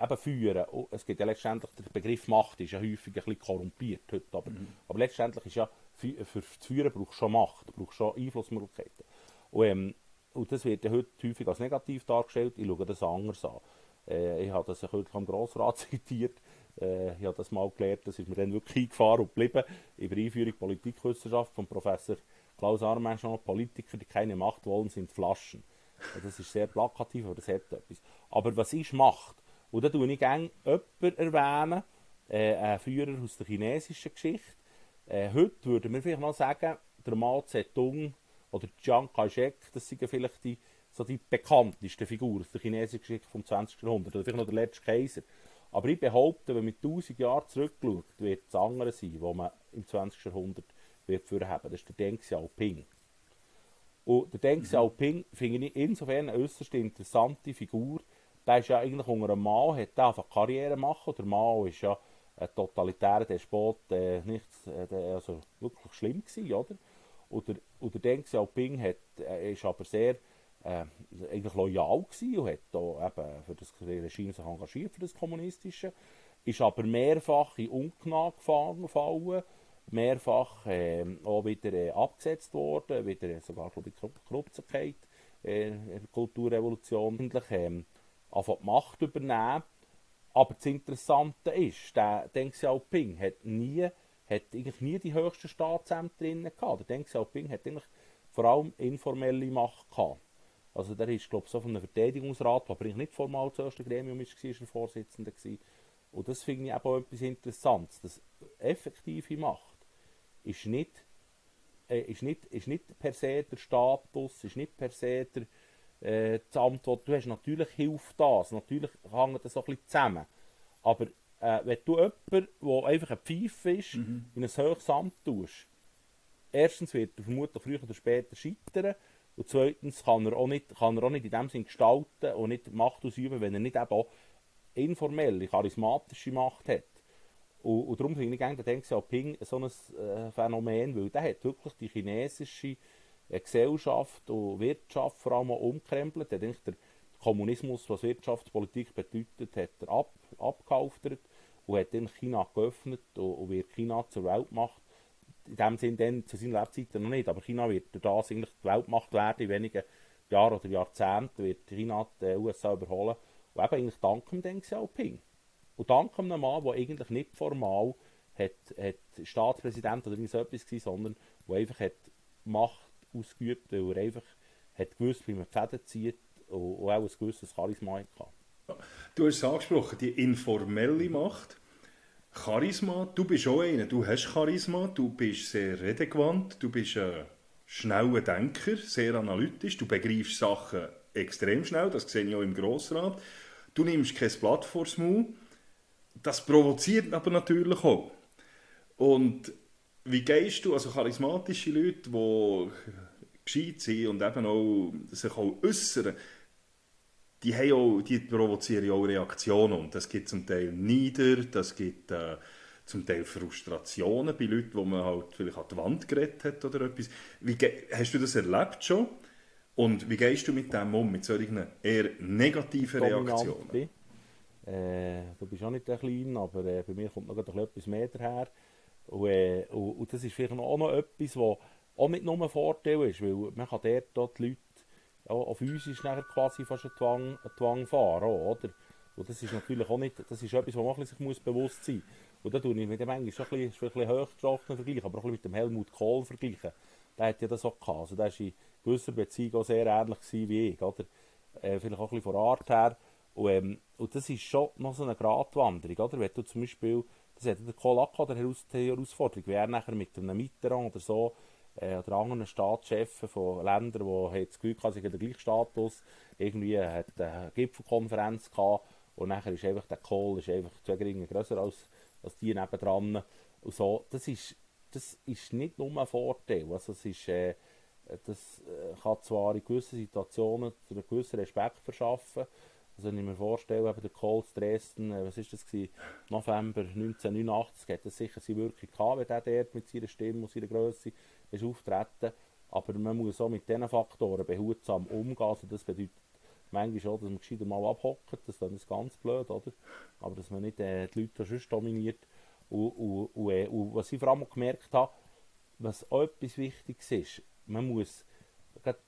eben führen, oh, es gibt ja letztendlich, der Begriff Macht ist ja häufig ein bisschen korrumpiert heute, aber, mhm. aber letztendlich ist ja, für, für das Führen braucht schon Macht, braucht schon Einflussmöglichkeiten. Und, ähm, und das wird ja heute häufig als negativ dargestellt, ich schaue das anders an. Äh, ich habe das ja kürzlich am Grossrat zitiert, äh, ich habe das mal gelernt, das ist mir dann wirklich eingefahren und geblieben, über Einführung Politikwissenschaft von Professor Klaus Armenchon, Politiker, die keine Macht wollen, sind Flaschen. Das ist sehr plakativ, aber das hat etwas. Aber was ist Macht? Und da tue ich gerne jemanden erwähnen, äh, einen Führer aus der chinesischen Geschichte. Äh, heute würden wir vielleicht noch sagen, der Mao Zedong oder Chiang Kai-shek, das sind vielleicht die, so die bekanntesten Figuren aus der chinesischen Geschichte vom 20. Jahrhundert, oder vielleicht noch der letzte Kaiser. Aber ich behaupte, wenn man 1000 Jahre zurückschaut, wird es andere sein, wo man im 20. Jahrhundert wird für haben. Das ist der Deng Xiaoping. Und der Deng mhm. Xiaoping finde ich insofern eine äußerst interessante Figur, der ist ja eigentlich unter einem Mao, hat einfach Karriere machen. Der Mao ist ja ein totalitärer Despot, äh, nichts, äh, also wirklich schlimm gewesen, oder? Und der, und der Deng Xiaoping hat, äh, ist aber sehr äh, eigentlich loyal und hat da eben für das Regime sich engagiert, für das Kommunistische, ist aber mehrfach in Ungnade gefallen, mehrfach äh, auch wieder äh, abgesetzt worden, wieder sogar, glaube ich, Krutzigkeit äh, in der Kulturrevolution. Eigentlich, ähm, einfach die Macht übernehmen. Aber das Interessante ist, der Deng Xiaoping hat nie, hat eigentlich nie die höchsten Staatsämter drin gehabt. Der Deng Xiaoping hat eigentlich vor allem informelle Macht gehabt. Also der ist, glaube ich, so von einem Verteidigungsrat, der aber nicht formal das erste Gremium ist, war, der Vorsitzende gewesen. Und das finde ich auch etwas Interessantes. Das effektive Macht ist nicht, äh, ist, nicht, ist nicht per se der Status, ist nicht per se der, äh, die Antwort, du hast natürlich hilft das, natürlich hängt das so ein bisschen zusammen. Aber äh, wenn du jemanden, der einfach ein Pfeife ist, mhm. in ein höchstes Amt tust, erstens wird er vermutlich früher oder später scheitern und zweitens kann er auch nicht, kann er auch nicht in dem Sinn gestalten und nicht Macht ausüben, wenn er nicht eben auch informelle, charismatische Macht hat. Und, und darum finde ich eigentlich Deng Xiaoping so ein äh, Phänomen, weil der hat wirklich die chinesische Gesellschaft und Wirtschaft vor allem umkrempelt. Er hat der Kommunismus, was Wirtschaftspolitik bedeutet, hat er ab, abgehalftert und hat dann China geöffnet und, und wird China zur Weltmacht. In dem Sinne dann zu seinen Lebzeiten noch nicht, aber China wird das eigentlich die Weltmacht werden. In wenigen Jahren oder Jahrzehnten wird China die USA überholen. Und eben eigentlich dank dem Deng Xiaoping. Und dank einem Mann, der eigentlich nicht formal hat, hat Staatspräsident oder so etwas war, sondern der einfach hat Macht ausgeübt, weil er einfach hat gewusst, wie man die Fäden zieht und, auch ein gewisses Charisma hatte. Du hast es angesprochen, die informelle Macht. Charisma, du bist auch einer, du hast Charisma, du bist sehr redegewandt, du bist ein schneller Denker, sehr analytisch, du begreifst Sachen extrem schnell, das sehe ich auch im Grossrat. du nimmst kein Blatt vors Maul. Das provoziert aber natürlich auch. Und wie gehst du, also charismatische Leute, die gescheit sind und eben auch sich auch äußern, die, haben auch, die provozieren auch Reaktionen. Und das gibt zum Teil Nieder, das gibt äh, zum Teil Frustrationen bei Leuten, wo man halt vielleicht an die Wand geredet hat oder etwas. Wie, hast du das erlebt schon? Und wie gehst du mit dem um, mit solchen eher negativen Reaktionen? Äh, du bist auch nicht der Kleine, aber äh, bei mir kommt noch etwas mehr daher. Und, äh, und, und, das ist vielleicht auch noch etwas, was auch nicht nur ein Vorteil ist, weil man kann dort, die Leute auch, auf uns ist nachher quasi fast ein Zwang, ein Zwang fahren, oder? Und das ist natürlich auch nicht, das ist etwas, was man sich muss bewusst sein muss. Und da tue ich mit dem Englisch schon ein bisschen, bisschen hochgestochenen Vergleich, aber auch ein bisschen mit dem Helmut Kohl vergleichen. Der hat ja das auch gehabt. Also der war in gewisser Beziehung auch sehr ähnlich wie ich, oder? Äh, vielleicht auch ein bisschen von Art her. Und, ähm, und das ist schon noch so eine Gratwanderung, oder? Wenn du zum Beispiel, das hat der Kohl auch der Herausforderung, wie er nachher mit einem Mitterrand oder so, äh, oder anderen Staatschefen von Ländern, die das Gefühl hatten, sie haben den gleichen Status, irgendwie hat eine Gipfelkonferenz gehabt und nachher ist einfach der Kohl ist einfach zwei Geringe grösser als, als die nebendran. Und so, das ist, das ist nicht nur ein Vorteil, also es ist, äh, das äh, kann zwar in gewissen Situationen einen gewissen Respekt verschaffen, also wenn ich mir vorstelle, eben der Kohl Dresden, äh, was ist das gewesen, November 1989, hat das sicher seine Wirkung gehabt, wenn der dort mit seiner Stimme und seiner Größe ist auftreten. Aber man muss auch mit diesen Faktoren behutsam umgehen. Also das bedeutet manchmal auch, dass man gescheiter mal abhockt. Das ist ganz blöd, oder? Aber dass man nicht äh, die Leute sonst dominiert. Und, und, und, äh, und, was ich vor allem gemerkt habe, was auch etwas Wichtiges ist, man muss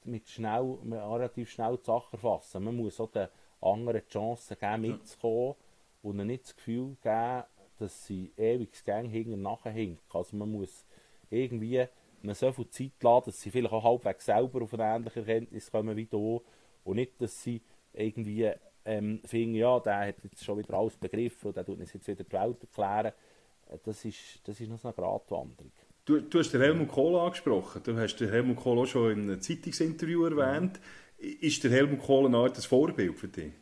mit schnell, relativ schnell die Sachen erfassen. Man muss auch den anderen die Chance geben, mitzukommen und ihnen nicht das Gefühl geben, dass sie ewig Gang hinten nachher hinken. Also man muss irgendwie man so viel Zeit lassen, dass sie vielleicht auch halbwegs selber auf eine ähnliche Erkenntnis kommen wie du und nicht, dass sie irgendwie ähm, finden, ja, der hat jetzt schon wieder alles begriffen und der tut uns jetzt wieder die Welt erklären. Äh, das ist, das ist noch so eine Gratwanderung. Du, du hast den Helmut Kohl angesprochen. Du hast den Helmut Kohl auch schon in einem Zeitungsinterview erwähnt. Mhm. Ist der Helmut Kohl eine Art Vorbild für dich?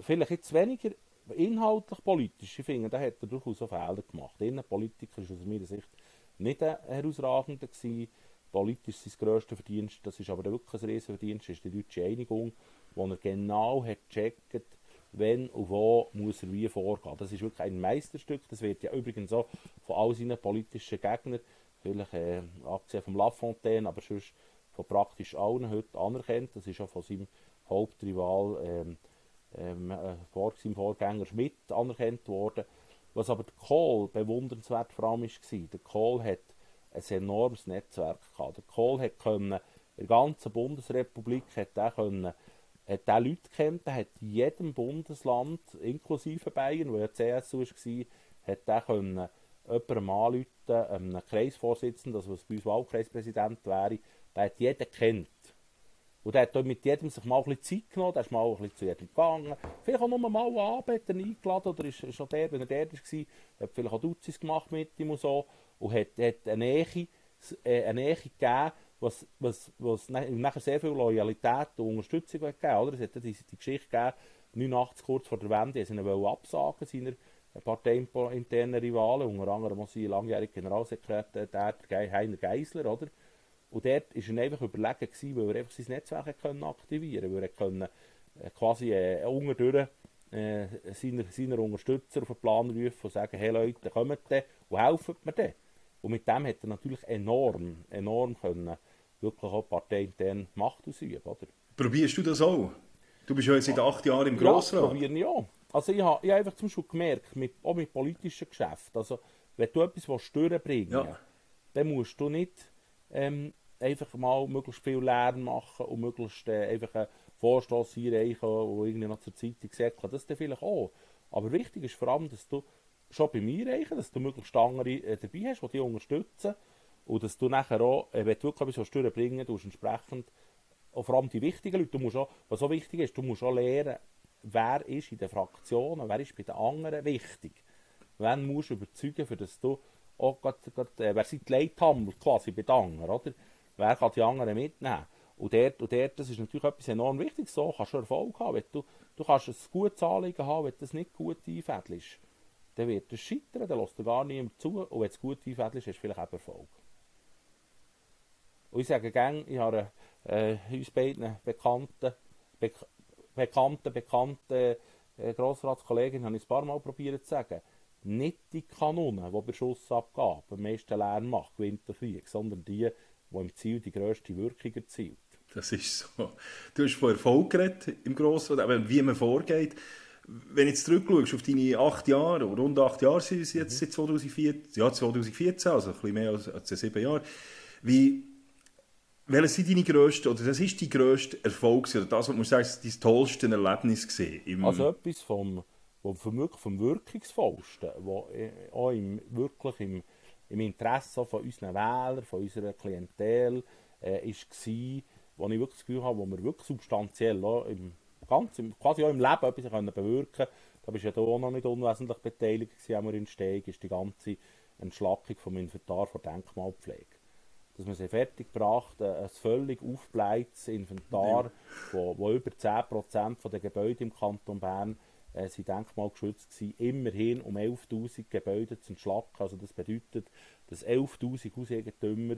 Vielleicht jetzt weniger inhaltlich politisch. Ich finde, da hat er durchaus auch Fehler gemacht. Innenpolitiker ist aus meiner Sicht nicht ein herausragender gewesen. Politisch sein grösster Verdienst, das ist aber wirklich ein Riesenverdienst, ist die deutsche Einigung, wo er genau hat gecheckt, wenn und wo muss er wie vorgehen. Das ist wirklich ein Meisterstück. Das wird ja übrigens auch von all seinen politischen Gegnern, vielleicht äh, abgesehen von Lafontaine, aber sonst von praktisch allen heute anerkannt. Das ist auch von seinem Hauptrival, ähm, ähm, äh, vor seinem Vorgänger Schmidt anerkannt worden. Was aber der Kohl bewundernswert vor allem war, der Kohl hat ein enormes Netzwerk gehabt. Der Kohl hat können, in der ganzen Bundesrepublik hat er können, hat er Leute kennt, der hat jedem Bundesland, inklusive Bayern, wo ja CSU war, hat er können jemandem anrufen, einem Kreisvorsitzenden, also was bei uns Wahlkreispräsident wäre, der hat jeden kennt. Und er hat mit jedem sich mal ein bisschen Zeit genommen, der ist mal ein bisschen zu jedem gegangen. Vielleicht auch nur mal einen Anbieter eingeladen, oder ist, ist auch der, wenn er der war, hat vielleicht auch Duzis gemacht mit ihm und so. Und hat, hat eine, Nähe, äh, eine Nähe gegeben, was, was, was nachher sehr viel Loyalität und Unterstützung gegeben oder? Es hat die, die Geschichte gegeben, 89 kurz vor der Wende, sie wollten absagen, seiner parteiinternen Rivalen, unter anderem auch sein langjähriger Generalsekretär, Heiner Geisler, oder? Und dort war er einfach überlegen, gewesen, weil er einfach sein Netzwerk können aktivieren konnte, weil er können, äh, quasi äh, unterdurch äh, seiner, seiner Unterstützer auf den Plan rufen und sagen, hey Leute, kommt dann und helft mir dann. Und mit dem hat er natürlich enorm, enorm können, wirklich auch parteiintern Macht ausüben. Oder? Probierst du das auch? Du bist ja jetzt seit acht Jahren im Grossrat. Ja, probiere ich auch. Also ich habe, ich habe einfach zum Beispiel gemerkt, mit, auch mit politischen Geschäften, also wenn du etwas stören bringen ja. dann musst du nicht ähm, einfach mal möglichst viel Lärm machen und möglichst äh, einfach einen Vorstoß einreichen, der irgendwie noch zur Zeitung sagt, das dann vielleicht auch. Aber wichtig ist vor allem, dass du schon beim Einreichen, dass du möglichst andere äh, dabei hast, die dich unterstützen und dass du nachher auch, äh, wenn du wirklich etwas durchbringen willst, entsprechend auch vor allem die wichtigen Leute, du musst auch, was auch wichtig ist, du musst auch lernen, wer ist in den Fraktionen, wer ist bei den anderen wichtig. Wen musst du überzeugen, für dass du auch grad, äh, wer sind die Leithammel quasi bei den anderen, oder? Wer kann die anderen mitnehmen? Und dort, und dort, das ist natürlich etwas enorm Wichtiges. So kannst du Erfolg haben. Wenn du, du kannst ein gutes Anliegen haben, wenn du das nicht gut einfädelst, dann wird es scheitern, dann lässt du gar niemand zu. Und wenn du es gut einfädelst, hast du vielleicht auch Erfolg. Und ich sage gerne, ich habe äh, uns beiden Bekannten, Be Bekannten, Bekannten, äh, ich ein paar Mal probiert zu sagen, nicht die Kanonen, die bei Schussabgabe am meisten Lärm macht, gewinnt der Krieg, sondern die, die im Ziel die grösste Wirkung erzielt. Das ist so. Du hast von Erfolg geredet im Grossrat, aber wie man vorgeht. Wenn du jetzt zurückschaust auf deine acht Jahre, oder rund acht Jahre sind es jetzt mhm. seit 2014, ja 2014, also ein bisschen mehr als, als sieben Jahre, wie, welches sind deine grössten, oder das ist die grösste Erfolg, oder das, was man sagt, dein tollste Erlebnis gesehen? Also etwas vom, vom, vom Wirkungsvollsten, wo auch im, wirklich im, im Interesse von unseren Wählern, von unserer Klientel, äh, ist war, wo ich wirklich das Gefühl habe, wo wir wirklich substanziell auch im, ganz, im, quasi auch im Leben etwas können bewirken können. Da bist du ja auch noch nicht unwesentlich beteiligt gewesen, wir in Steg, ist die ganze Entschlackung vom Inventar von Denkmalpflege. Dass man sie fertig gebracht, ein völlig aufgeblähtes Inventar, ja. wo, wo über 10% der Gebäude im Kanton Bern äh, sind denkmalgeschützt waren, immerhin um 11'000 Gebäude zu entschlacken. Also das bedeutet, dass 11'000 Hauseigentümer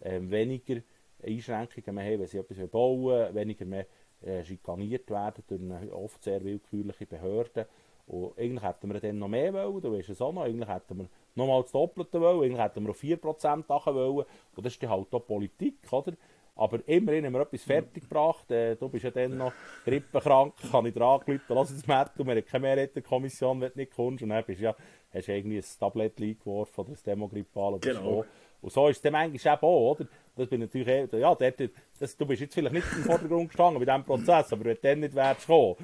äh, weniger Einschränkungen mehr haben, wenn sie etwas bauen wollen, weniger mehr äh, schikaniert werden durch eine oft sehr willkürliche Behörde. Und eigentlich hätten wir dann noch mehr wollen, du weißt es auch noch, eigentlich hätten wir nochmal das Doppelte wollen, eigentlich hätten wir auf 4% machen wollen. Und das ist halt auch Politik, oder? Aber immerhin haben wir etwas fertig gebracht. Äh, du bist ja dann noch grippenkrank, kann ich dir angerufen, lass uns Matt, wir haben keine Mehrheitenkommission, wenn du nicht kommst. Und dann bist ja, hast du irgendwie ein Tablet geworfen oder ein Demogrippal oder genau. so. Und so ist es dann manchmal eben auch, oder? Das bin natürlich, eh, ja, dort, das, du bist jetzt vielleicht nicht im Vordergrund gestanden bei diesem Prozess, aber wenn du dann nicht wärst gekommen,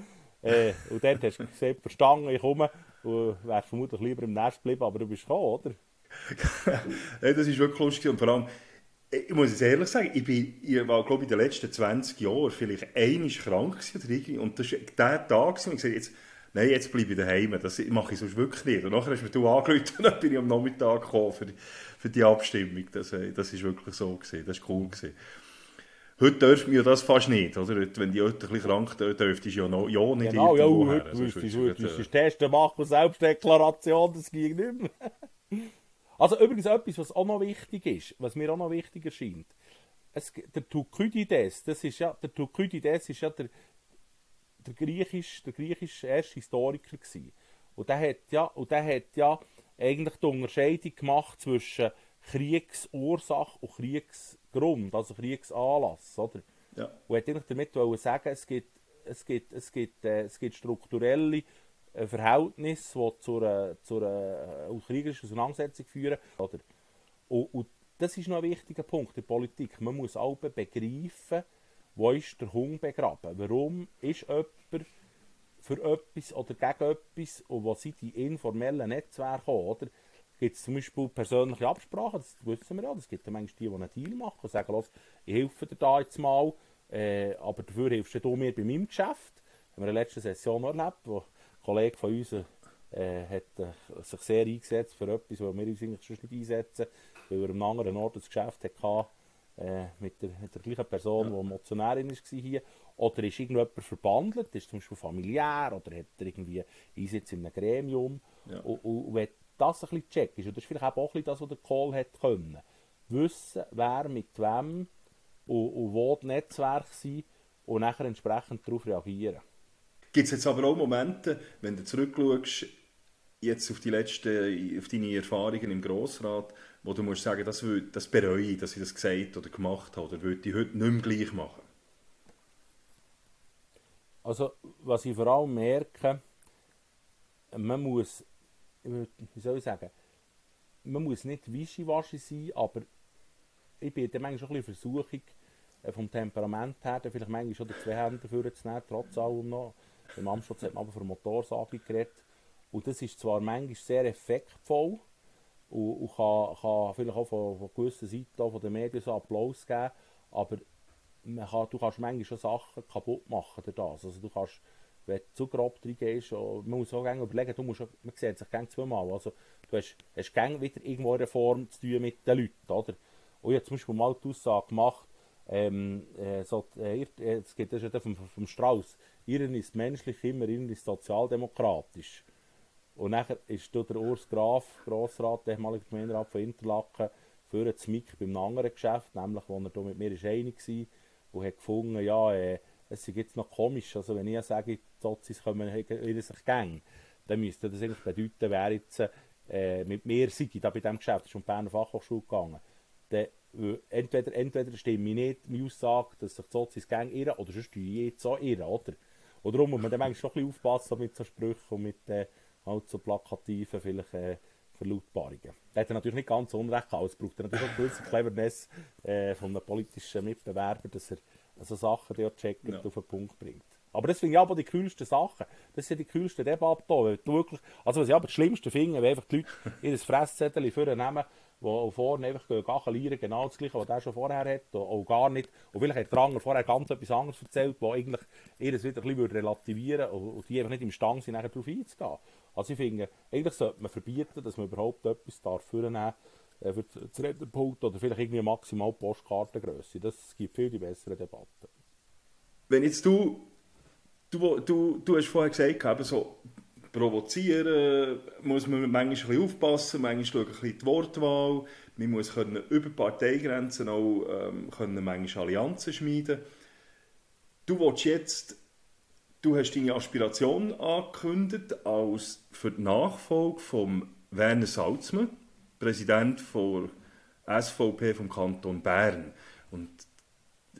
äh, und dort hast du gesehen, verstanden, ich komme, und wärst vermutlich lieber im Nest geblieben, aber du bist gekommen, oder? ja, das ist wirklich lustig und vor allem, ich muss es ehrlich sagen, ich, bin, ich war, glaube ich, in den letzten 20 Jahren vielleicht einmal krank gewesen, und das war der Tag, wo ich gesagt jetzt, nein, jetzt bleibe ich daheim, das mache ich sonst wirklich nicht. Und nachher hast du mich angerufen und dann bin ich am Nachmittag gekommen für die, für die Abstimmung. Das, äh, das ist wirklich so gewesen, das war cool gewesen. Heute dürfen wir das fast nicht, oder? Wenn die Leute ein bisschen krank dürftest du ja, noch, ja nicht genau, ja, heute müsstest du testen machen, Selbstdeklaration, das ging nicht mehr. Also übrigens etwas, was auch noch wichtig ist, was mir auch noch wichtig erscheint. Es, der Thukydides, das ist ja, der Thukydides ist ja der, der griechisch, der griechisch erste Historiker gewesen. Und der hat ja, und der hat ja eigentlich die Unterscheidung gemacht zwischen Kriegsursache und Kriegsgrund, also Kriegsanlass, oder? Ja. Und hat eigentlich damit sagen, es gibt, es gibt, es gibt, äh, es gibt strukturelle ein Verhältnis, das zu einer, zu einer äh, kriegerischen Auseinandersetzung führen. Oder? Und, und, das ist noch ein wichtiger Punkt in der Politik. Man muss auch begreifen, wo ist der Hund begraben. Warum ist jemand für etwas oder gegen etwas und wo sind die informellen Netzwerke oder? Gibt es zum Beispiel persönliche Absprachen, das wissen wir ja, es gibt ja manchmal die, die einen Deal machen und sagen, ich helfe dir da jetzt mal, äh, aber dafür hilfst du mir bei meinem Geschäft. Das haben wir in der letzten Session erlebt, wo Kollege von uns äh, hat äh, sich sehr eingesetzt für etwas, was wir uns eigentlich sonst nicht einsetzen, weil er am anderen Ort ein Geschäft hatte, äh, mit, der, mit der gleichen Person, ja. die Motionärin war hier. Oder ist irgendjemand verbandelt, ist zum Beispiel familiär, oder hat er irgendwie Einsitz in einem Gremium. Ja. Und, und, und wenn das ein bisschen checkst, und das ist vielleicht auch ein bisschen das, was der Kohl hat können, wissen, wer mit wem und, und wo die Netzwerke sind und nachher entsprechend darauf reagieren. Gibt es jetzt aber auch Momente, wenn du zurückschaust, jetzt auf, die letzten, auf deine Erfahrungen im Grossrat, wo du musst sagen, das, will, das bereue ich, dass ich das gesagt oder gemacht habe, oder würde ich heute nicht mehr gleich machen? Also, was ich vor allem merke, man muss, wie soll ich sagen, man muss nicht wischiwaschi sein, aber ich bin dann manchmal schon ein bisschen Versuchung, äh, vom Temperament her, vielleicht manchmal schon die zwei Hände dafür zu nehmen, trotz allem noch. Im Amtsschutz hat man aber von Motorsage geredet. Und das ist zwar manchmal sehr effektvoll und, und kann, kann, vielleicht auch von, von gewissen Seiten von den Medien so Applaus geben, aber kann, du kannst manchmal schon Sachen kaputt machen durch das. Also du kannst, wenn du zu grob reingehst, man muss auch gerne überlegen, du musst, man sieht sich gerne zweimal. Also du hast, hast gerne wieder irgendwo eine Form zu tun mit den Leuten. Oder? Und ich habe zum Beispiel mal die Aussage gemacht, ähm, äh, so, äh, es geht das ja vom, vom Strauß. Ihren ist menschlich immer, ihren ist sozialdemokratisch. Und nachher ist der Urs Graf, Grossrat, der ehemalige Gemeinderat von Interlaken, für ein Mick beim anderen Geschäft, nämlich, wo er da mit mir ist einig war und hat gefunden, ja, äh, es ist jetzt noch komisch, also wenn ich sage, die Sozis kommen in sich gang, dann müsste das eigentlich bedeuten, wer jetzt äh, mit mir sei, da bei diesem Geschäft, ist um die Berner Fachhochschule gegangen, dann entweder, entweder stimme ich nicht meine Aussage, dass sich die Sozis gang irren, oder sonst tue ich jetzt auch irren, oder? Und darum muss man dann manchmal schon ein bisschen aufpassen mit so Sprüchen und mit äh, halt so plakativen vielleicht äh, Verlautbarungen. Da hat er natürlich nicht ganz unrecht gehabt, es braucht natürlich auch eine gewisse Cleverness äh, von einem politischen Mitbewerber, dass er so Sachen die checkt ja. auf den Punkt bringt. Aber das finde ich aber die coolsten Sachen. Das sind die coolsten Debatten. Wirklich, also was ich aber das Schlimmste finde, wenn einfach die Leute ihr Fresszettel vornehmen wo vorne einfach gachelieren, genau das Gleiche, was er schon vorher hat, auch gar nicht. Und vielleicht hat der andere vorher ganz etwas anderes erzählt, wo eigentlich ihr wieder ein bisschen relativieren würde und die einfach nicht imstande sind, darauf einzugehen. Also ich finde, eigentlich sollte man verbieten, dass man überhaupt etwas darf vornehmen äh, für das Rednerpult oder vielleicht irgendwie maximal Postkartengröße. Das gibt viel die bessere Debatten. Wenn jetzt du, du, du, du hast vorher gesagt, so, provozieren muss man manchmal ein aufpassen, manchmal ein bisschen die Wortwahl, man muss können über Parteigrenzen auch ähm, können manchmal Allianzen schmieden. Du willst jetzt, du hast deine Aspiration angekündigt als für die Nachfolge von Werner Salzmann, Präsident der SVP vom Kanton Bern. Und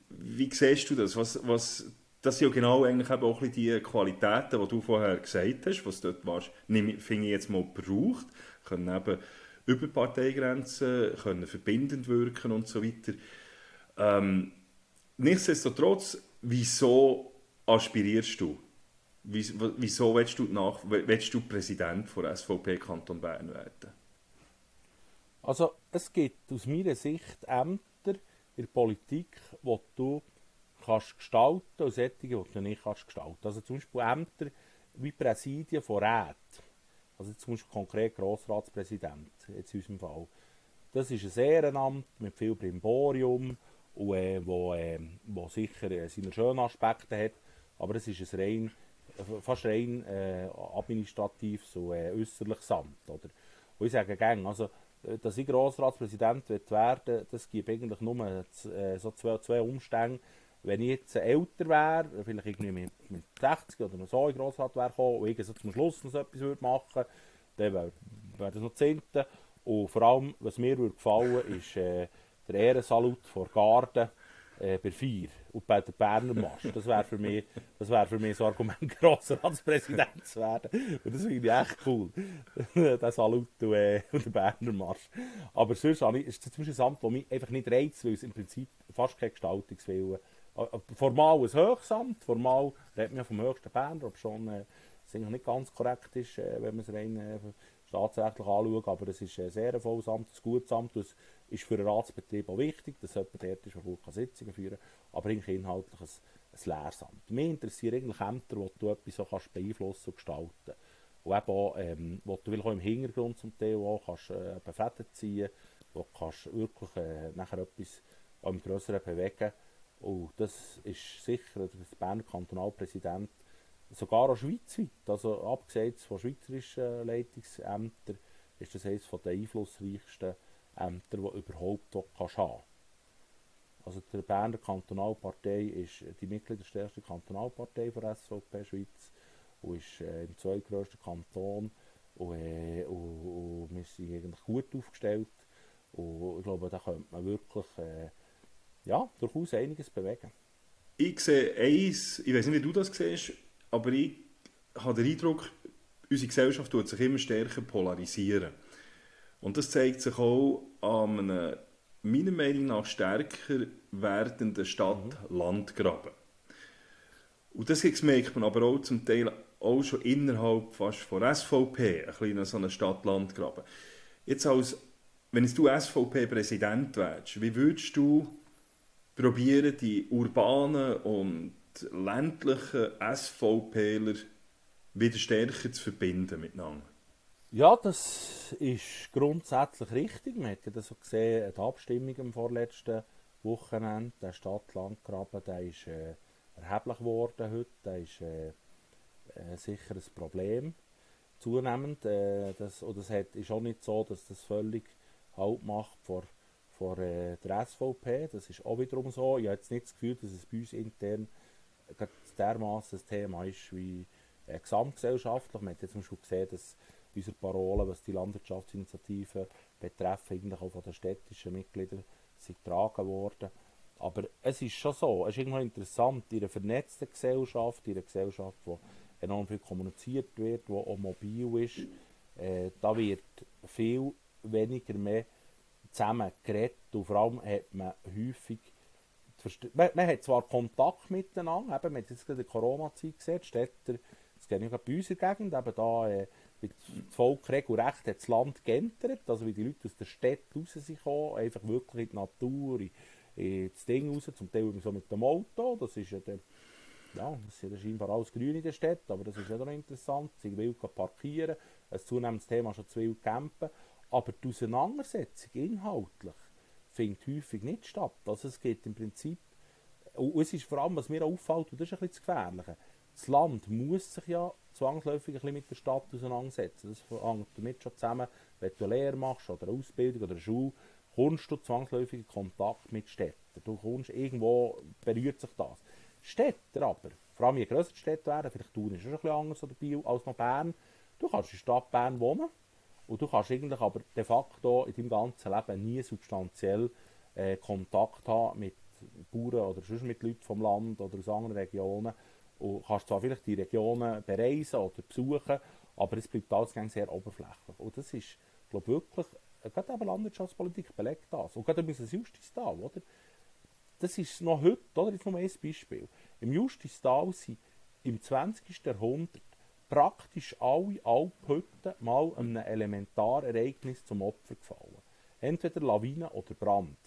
wie siehst du das? Was, was das sind ja genau eigentlich eben auch die Qualitäten, die du vorher gesagt hast, was dort warst, finde ich jetzt mal braucht, können eben über Parteigrenzen, können verbindend wirken und so weiter. Ähm, nichtsdestotrotz, wieso aspirierst du? Wieso willst du, nach, willst du Präsident der SVP Kanton Bern werden? Also es gibt aus meiner Sicht Ämter in der Politik, wo du kannst gestalten und solche, die du nicht kannst gestalten. Also zum Beispiel Ämter wie Präsidien von Räten. Also zum Beispiel konkret Grossratspräsident, jetzt in unserem Fall. Das ist ein Ehrenamt mit viel Brimborium und äh, wo, äh, wo sicher äh, seine schönen Aspekte hat, aber es ist ein rein, fast rein äh, administratives und äh, äußerliches Amt. Oder? Und ich sage gerne, also, äh, dass ich Grossratspräsident werden das gibt eigentlich nur äh, so zwei, zwei Umstände wenn ich jetzt älter wäre, vielleicht irgendwie mit, mit 60 oder noch so in Grossrat wäre gekommen und ich so zum Schluss noch so etwas würde machen dann wäre wär das noch Zehnte. Und vor allem, was mir würde gefallen ist äh, der Ehrensalut vor Garden äh, bei vier und bei der Berner Marsch. Das wäre für mich, das wäre für mich so ein Argument, Grossratspräsident zu werden. Und das finde ich echt cool. der Salut und, äh, und der Berner Marsch. Aber sonst ist das zum Beispiel ein Amt, das mich einfach nicht reizt, weil es im Prinzip fast keine Gestaltungswille äh, formal ein Höchstamt, formal redet man vom höchsten Berner, ob schon äh, nicht ganz korrekt ist, äh, wenn man es rein äh, staatsrechtlich anschaut, aber es ist ein sehr volles Amt, ein gutes Amt, das ist für den Ratsbetrieb auch wichtig, dass jemand dort ist, der gut Sitzungen führen kann, aber eigentlich inhaltlich ein, ein Lehrsamt. Mich interessieren eigentlich Ämter, wo du etwas so kannst beeinflussen und gestalten. Und eben auch, ähm, wo du auch im Hintergrund zum Teil auch kannst, äh, Fäden ziehen, wo du kannst wirklich äh, nachher etwas auch im Größeren bewegen und das ist sicher der Berner Kantonalpräsident, sogar auch schweizweit, also abgesehen von schweizerischen Leitungsämtern, ist das eines der einflussreichsten Ämter, die überhaupt haben kannst Also die Berner Kantonalpartei ist die mitgliederstärkste Kantonalpartei der SVP Schweiz und ist äh, im zweitgrößten Kanton. Und, äh, und, und, wir sind eigentlich gut aufgestellt. Und ich glaube, da könnte man wirklich äh, ja, durchaus einiges bewegen. Ich sehe eins, ich weiß nicht, wie du das siehst, aber ich habe den Eindruck, unsere Gesellschaft tut sich immer stärker polarisieren. Und das zeigt sich auch an einem, meiner Meinung nach, stärker werdenden Stadt-Land-Graben. Und das merkt man aber auch zum Teil auch schon innerhalb fast von SVP, ein kleiner so eine Stadt-Land-Graben. Jetzt als, wenn du SVP-Präsident wärst, wie würdest du probieren, die urbanen und ländlichen SVPler wieder stärker zu verbinden miteinander. Ja, das ist grundsätzlich richtig. Man hat ja das so gesehen, die Abstimmung am vorletzten Wochenende, der Stadt-Landgraben, der ist äh, erheblich geworden heute, der ist äh, äh, sicher ein Problem zunehmend. Äh, das, und hat, ist auch nicht so, dass das völlig Halt macht vor, vor äh, der SVP. Das ist auch wiederum so. Ich habe jetzt nicht das Gefühl, dass es bei uns intern dermaßen ein Thema ist wie äh, gesamtgesellschaftlich. Man hat jetzt schon gesehen, dass unsere Parolen, was die Landwirtschaftsinitiative betrifft, eigentlich auch von den städtischen Mitgliedern sind getragen worden. Aber es ist schon so, es ist irgendwo interessant, in einer vernetzten Gesellschaft, in einer Gesellschaft, wo enorm viel kommuniziert wird, wo auch mobil ist, äh, da wird viel weniger mehr zusammen geredet und vor allem hat man häufig man, man, hat zwar Kontakt miteinander, eben, man hat jetzt gerade der Corona-Zeit gesehen, die Städter, das geht nicht bei uns in der Gegend, eben da äh, das Volk regelrecht hat das Land geändert, also wie die Leute aus der Stadt raus sind einfach wirklich in die Natur, in, in das Ding raus, zum Teil so mit dem Auto, das ist ja der, ja, das ist ja scheinbar alles grün in der Stadt, aber das ist ja noch interessant, sie will parkieren, ein zunehmendes Thema schon zu wild campen, aber die Auseinandersetzung inhaltlich findet häufig nicht statt, also es geht im Prinzip, und es ist vor allem, was mir auffällt, und das ist ein bisschen das das Land muss sich ja zwangsläufig ein bisschen mit der Stadt auseinandersetzen. Das hängt damit schon zusammen, wenn du eine Lehre machst oder eine Ausbildung oder eine Schule, kommst du zwangsläufig in Kontakt mit Städten. Du kommst, irgendwo berührt sich das. Städte aber, vor allem je grösser die Städte werden, vielleicht Thun ist es ein bisschen anders oder Biel als noch Bern, du kannst in der Stadt Bern wohnen und du kannst eigentlich aber de facto in deinem ganzen Leben nie substanziell äh, Kontakt haben mit Bauern oder sonst mit Leuten vom Land oder aus anderen Regionen und kannst zwar vielleicht die Regionen bereisen oder besuchen, aber es bleibt alles sehr oberflächlich. Und das ist, glaube wirklich, gerade eben Landwirtschaftspolitik belegt das. Und gerade übrigens das Justistal, oder? Das ist noch heute, oder? Jetzt nur ein Beispiel. Im Justistal sind im 20. Jahrhundert praktisch alle Alphütten mal einem Elementarereignis zum Opfer gefallen. Entweder Lawine oder Brand.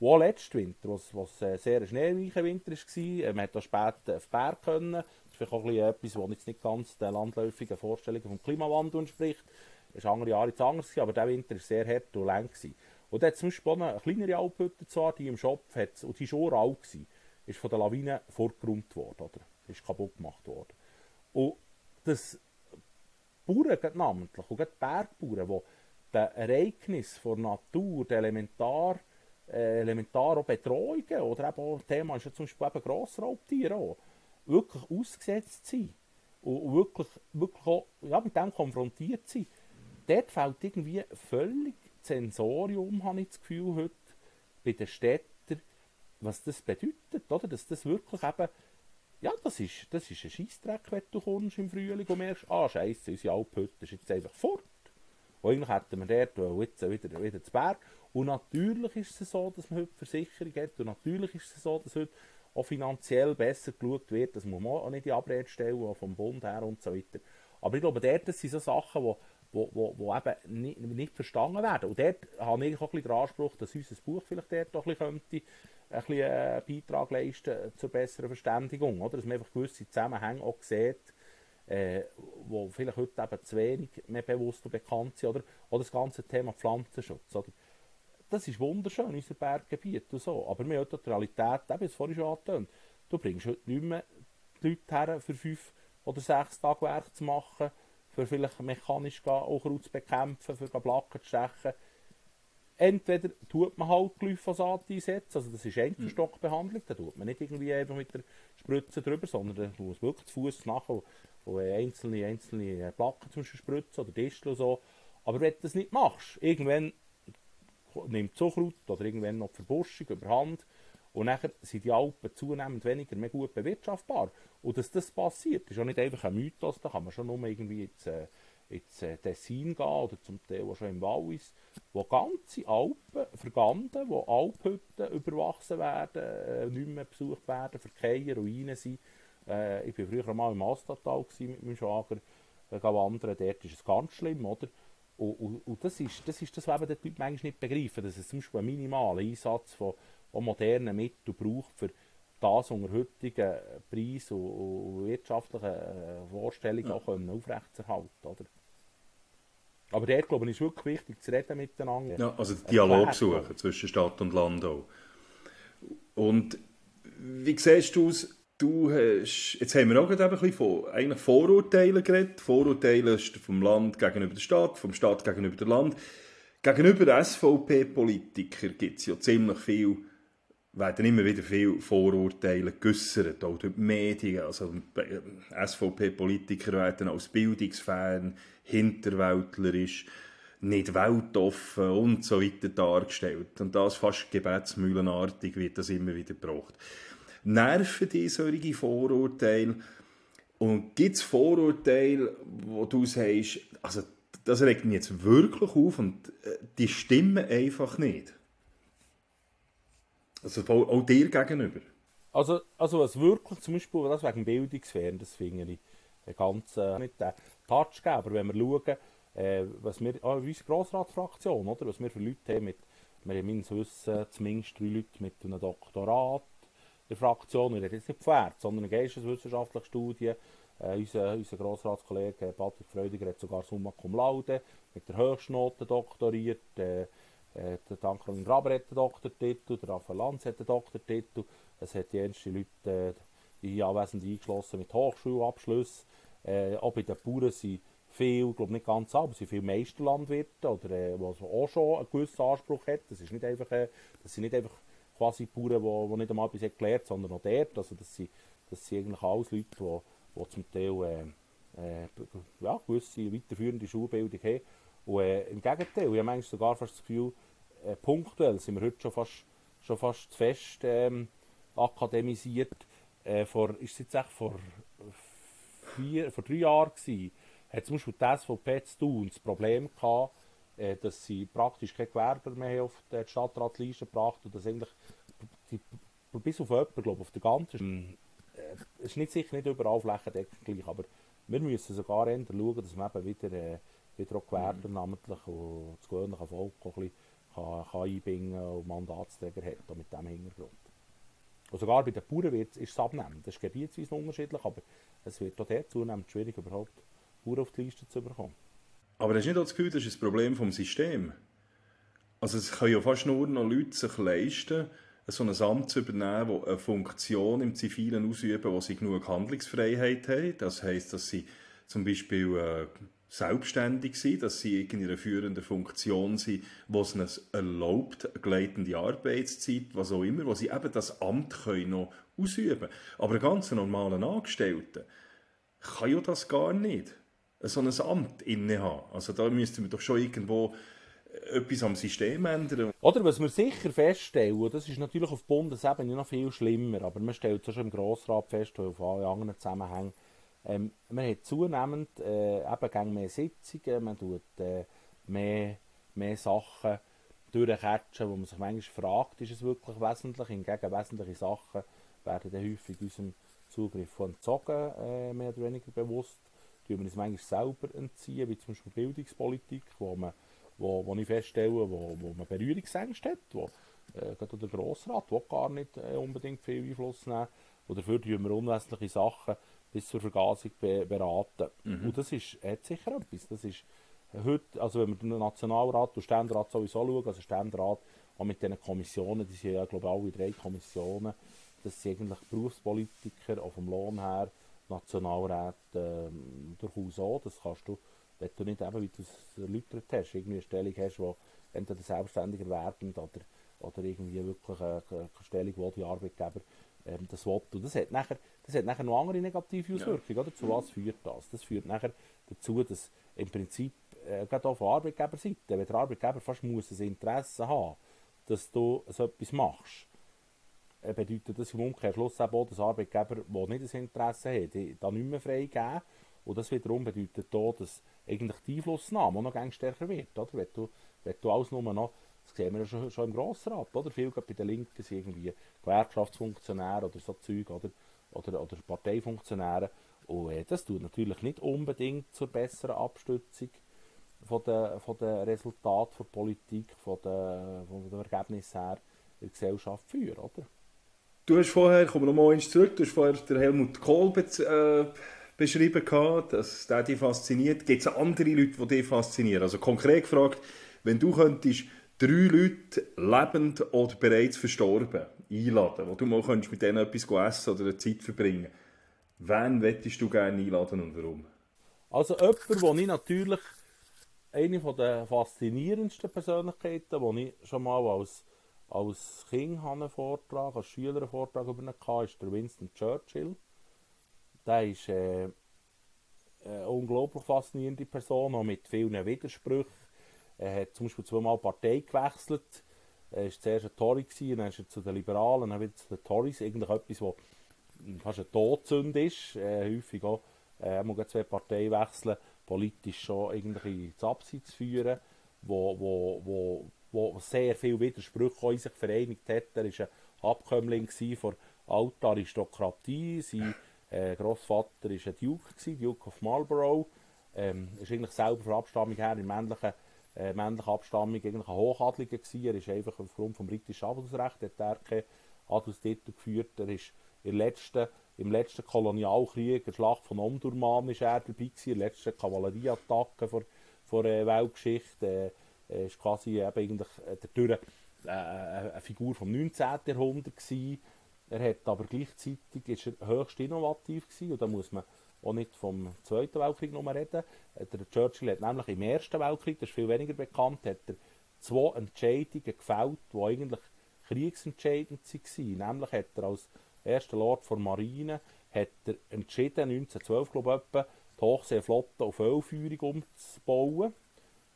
Und auch letzten Winter, was, was ein sehr schneereicher Winter war, äh, man hat da später auf Berg können. Das ist vielleicht auch etwas, was jetzt nicht ganz den landläufigen Vorstellungen vom Klimawandel entspricht. Es war andere Jahre jetzt anders, aber dieser Winter war sehr hart und lang. Und da hat zum Beispiel eine kleinere Alphütte zwar, die im Schopf hat, und die war schon alt, ist von der Lawine vorgeräumt worden, oder? Ist kaputt gemacht worden. Und das Bauern namentlich, und Bergbauern, die das Ereignis der Natur, der Elementar, äh, elementar auch Bedrohungen oder eben auch Thema ist ja zum Beispiel eben Grossraubtiere auch, wirklich ausgesetzt sind und wirklich, wirklich auch ja, mit dem konfrontiert sind, dort fällt irgendwie völlig Sensorium, habe ich das Gefühl, heute bei den Städtern, was das bedeutet, oder? Dass das wirklich eben, ja, das ist, das ist ein Scheissdreck, wenn du kommst im Frühling und merkst, ah, scheiße, unsere Alphütte ist jetzt einfach fort. Und eigentlich hätten wir dort jetzt wieder, wieder zu Berg. Und natürlich ist es so, dass man heute Versicherung hat. Und natürlich ist es so, dass heute auch finanziell besser geschaut wird. Das muss man auch nicht in Abrede stellen, vom Bund her und so weiter. Aber ich glaube, dort sind so Sachen, die wo, wo, wo eben nicht, nicht, verstanden werden. Und dort habe ich auch ein bisschen den Anspruch, dass unser Buch vielleicht dort auch ein bisschen, könnte, ein bisschen einen Beitrag leisten zur besseren Verständigung. Oder? Dass man einfach gewisse Zusammenhänge auch sieht, äh, wo vielleicht heute eben zu wenig mehr bewusst und bekannt sind. Oder, oder das ganze Thema Pflanzenschutz. Oder? das ist wunderschön, unser Berggebiet und so. Aber wir haben die Realität, eben, es vorhin schon angetönt, du bringst heute nicht mehr die Leute her, für fünf oder sechs Tage Werk zu machen, für vielleicht mechanisch Unkraut zu bekämpfen, für Placken zu stechen. Entweder tut man halt Glyphosat einsetzen, also das ist Enkelstockbehandlung, da tut man nicht irgendwie einfach mit der Spritze drüber, sondern da muss wirklich zu Fuß nachher wo einzelne, einzelne Placken zum Beispiel spritzen oder Distel und so. Aber wenn du das nicht machst, irgendwann nimmt Zuckerhut oder irgendwann noch die Verbuschung überhand. Und dann sind die Alpen zunehmend weniger mehr gut bewirtschaftbar. Und dass das passiert, ist auch nicht einfach ein Mythos, da kann man schon nur irgendwie ins, äh, ins äh, Tessin gehen oder zum Teil auch schon im Wallis, wo ganze Alpen verganden, wo Alphütten überwachsen werden, äh, nicht mehr besucht werden, Verkehr, Ruinen sind. Äh, ich war früher mal im Astatal mit meinem Schwager, äh, wandern, dort ist es ganz schlimm, oder? Und, und, und, das, ist, das ist das, was die Leute manchmal nicht begreifen, dass es zum Beispiel einen minimalen Einsatz von, von modernen Mitteln braucht, für das unter heutigen Preis- und, und wirtschaftlichen äh, Vorstellungen ja. auch aufrechtzuerhalten. Oder? Aber dort, glaube ich, ist wirklich wichtig zu reden miteinander. Ja, also den Dialog suchen zwischen Stadt und Land auch. Und wie siehst du es? Du hast, jetzt haben wir auch gerade ein bisschen von eigentlich Vorurteilen geredet. Vorurteile vom Land gegenüber der Stadt, vom Staat gegenüber dem Land. Gegenüber SVP-Politikern gibt es ja ziemlich viel, werden immer wieder viele Vorurteile geäussert, auch durch die Medien. Also SVP-Politiker werden als bildungsfern, hinterwäldlerisch, nicht weltoffen und so weiter dargestellt. Und das fast gebetsmühlenartig wird das immer wieder gebraucht nerven dich solche Vorurteile? Und gibt es Vorurteile, wo du sagst, also das regt mich jetzt wirklich auf und äh, die stimmen einfach nicht? Also auch, auch dir gegenüber? Also, also was wirklich zum Beispiel, das wegen Bildungsferien, das finde ich ganz äh, nicht den Touch geben. Wenn wir schauen, äh, was wir, auch unsere Grossratsfraktion, oder, was wir für Leute haben, mit, wir haben meines Wissens zumindest drei Leute mit einem Doktorat, der Fraktion. Ich rede jetzt nicht Pferd, sondern eine geisteswissenschaftliche Studie. Äh, unser, unser Grossratskollege Patrick Freudiger hat sogar Summa Cum Laude mit der Höchstnote doktoriert. Äh, äh, der Dankron Graber hat den Doktortitel, der Raphael Lanz hat den Doktortitel. Es hat die ersten Leute, äh, die hier anwesend eingeschlossen mit Hochschulabschluss. Äh, auch bei den Bauern sind viele, glaube nicht ganz aber sind viele Meisterlandwirte, oder, äh, also auch schon einen gewissen Anspruch haben. Das, ist nicht einfach, äh, das sind nicht einfach quasi Bauern, die, die nicht einmal etwas haben, sondern auch dort. Also das sind, das sind eigentlich alles Leute, die, die zum Teil äh, äh, ja, gewisse weiterführende Schulbildung haben. Und äh, im Gegenteil, ich habe manchmal sogar fast das Gefühl, äh, punktuell sind wir heute schon fast, schon fast zu fest ähm, akademisiert. Äh, vor, ist es jetzt echt vor, vier, vor drei Jahren gewesen, hat zum Beispiel die SVP zu tun das Problem gehabt, äh, dass sie praktisch keine Gewerber mehr auf die Stadtratsliste gebracht und dass eigentlich die, bis auf jemanden, glaube auf der ganzen, äh, ist nicht sicher nicht überall flächendeckend gleich, aber wir müssen sogar eher schauen, dass man eben wieder, äh, wieder auch Gewerber mhm. namentlich und das gewöhnliche Volk auch ein bisschen kann, kann einbinden und Mandatsträger hat mit diesem Hintergrund. Und sogar bei den Bauern wird, ist es abnehmend. Das ist gebietsweise unterschiedlich, aber es wird auch dort zunehmend schwierig, überhaupt Bauern auf die Liste zu bekommen. Aber hast du nicht das Gefühl, das ist ein Problem vom System? Also es können ja fast nur noch Leute sich leisten, so ein Amt zu übernehmen, das eine Funktion im Zivilen ausüben, wo sie genug Handlungsfreiheit haben. Das heisst, dass sie zum Beispiel äh, selbstständig sind, dass sie in einer führenden Funktion sind, wo es ihnen erlaubt, eine gleitende Arbeitszeit, was auch immer, wo sie eben das Amt können noch ausüben. Aber ein ganz normaler Angestellter kann ja das gar nicht so ein Amt innehaben. Also da müssten wir doch schon irgendwo etwas am System ändern. Oder was wir sicher feststellen, das ist natürlich auf Bundesebene noch viel schlimmer, aber man stellt es schon im Grossrat fest, auf allen anderen Zusammenhängen, ähm, man hat zunehmend äh, eben mehr Sitzungen, man tut äh, mehr, mehr Sachen durchcatchen, wo man sich manchmal fragt, ist es wirklich wesentlich? Hingegen wesentliche Sachen werden dann häufig unserem Zugriff entzogen, äh, mehr oder weniger bewusst tun wir uns manchmal selber entziehen, wie zum Beispiel Bildungspolitik, wo, man, wo, wo ich feststelle, wo, wo man Berührungsängste hat, wo äh, gerade der Grossrat will gar nicht äh, unbedingt viel Einfluss nehmen und dafür tun wir unwesentliche Sachen bis zur Vergasung be beraten. Mhm. Und das ist, hat sicher etwas. Das ist heute, also wenn wir den Nationalrat und Ständerat sowieso schauen, also Ständerat auch mit diesen Kommissionen, die sind ja glaube ich alle drei Kommissionen, das sind eigentlich Berufspolitiker, auch vom Lohn her, Nationalrat ähm, durchaus auch. Das kannst du, wenn du nicht eben, wie du es erläutert hast, irgendwie eine Stellung hast, wo entweder selbstständiger werden oder, oder irgendwie wirklich eine, eine Stellung, wo die Arbeitgeber ähm, das. Und das hat, nachher, das hat nachher noch andere negative Auswirkungen. Ja. Oder? Zu was führt das? Das führt nachher dazu, dass im Prinzip, äh, gerade auch von Arbeitgeberseite, wenn der Arbeitgeber fast muss ein Interesse haben, dass du so etwas machst, äh, bedeutet das im Umkehrschluss auch, dass Arbeitgeber, die nicht das Interesse haben, da nicht mehr freigeben. Und das wiederum bedeutet auch, dass eigentlich die Einflussnahme noch stärker wird. Oder? Wenn, du, wenn du alles nur noch, das sehen wir ja schon, schon im Grossrat, oder? Viel bei den Linken sind irgendwie Gewerkschaftsfunktionäre oder so Zeug, oder, oder, oder Parteifunktionäre. Und äh, das tut natürlich nicht unbedingt zur besseren Abstützung von den, von den Resultaten der Politik, von den, von den Ergebnissen her in der Gesellschaft führen, oder? Du hast vorher, kommen wir noch mal zurück, du hast vorher den Helmut Kohl be äh, beschrieben, gehabt, dass der dich fasziniert. Gibt es andere Leute, die dich faszinieren? Also konkret gefragt, wenn du könntest drei Leute, lebend oder bereits verstorben, einladen, wo du mal könntest mit denen etwas essen oder eine Zeit verbringen Wen möchtest du gerne einladen und warum? Also jemand, wo ich natürlich eine der faszinierendsten Persönlichkeiten, die ich schon mal als, als Kind einen Vortrag, als Schüler einen Vortrag über ihn hatte, ist der Winston Churchill. Der ist äh, eine unglaublich faszinierende Person, auch mit vielen Widersprüchen. Er hat zum Beispiel zweimal Partei gewechselt. Er war zuerst ein Tory, gewesen, dann ist er zu den Liberalen, dann wieder zu den Tories. Eigentlich etwas, was fast eine Todsünde ist. Äh, häufig auch, äh, muss zwei Parteien wechseln, politisch schon irgendwie ins Abseits führen, wo, wo, wo, wo sehr viel Widersprüche in sich vereinigt hat. Er war ein Abkömmling von alter Aristokratie. Sein äh, Großvater war ein Duke, gewesen, Duke of Marlborough. Ähm, ist eigentlich selber von Abstammung her in männlichen, äh, männlicher Abstammung eigentlich ein Hochadliger gewesen. Er ist einfach aufgrund des britischen Adelsrechts, hat er keinen Adelstitel geführt. Er ist in letzten, im letzten Kolonialkrieg, der Schlacht von Omdurman, ist er dabei gewesen, in der letzten Kavallerieattacke vor, vor der Weltgeschichte. Äh, ist quasi eben eigentlich äh, dadurch äh, eine Figur vom 19. Jahrhundert gewesen. Er hat aber gleichzeitig ist er höchst innovativ gewesen, und da muss man auch nicht vom Zweiten Weltkrieg noch reden. Der Churchill hat nämlich im Ersten Weltkrieg, das ist viel weniger bekannt, hat er zwei Entscheidungen gefällt, die eigentlich kriegsentscheidend waren. Nämlich hat er als erster Lord der Marine hat er entschieden, 1912 glaube ich, die Hochseeflotte auf Ölführung umzubauen,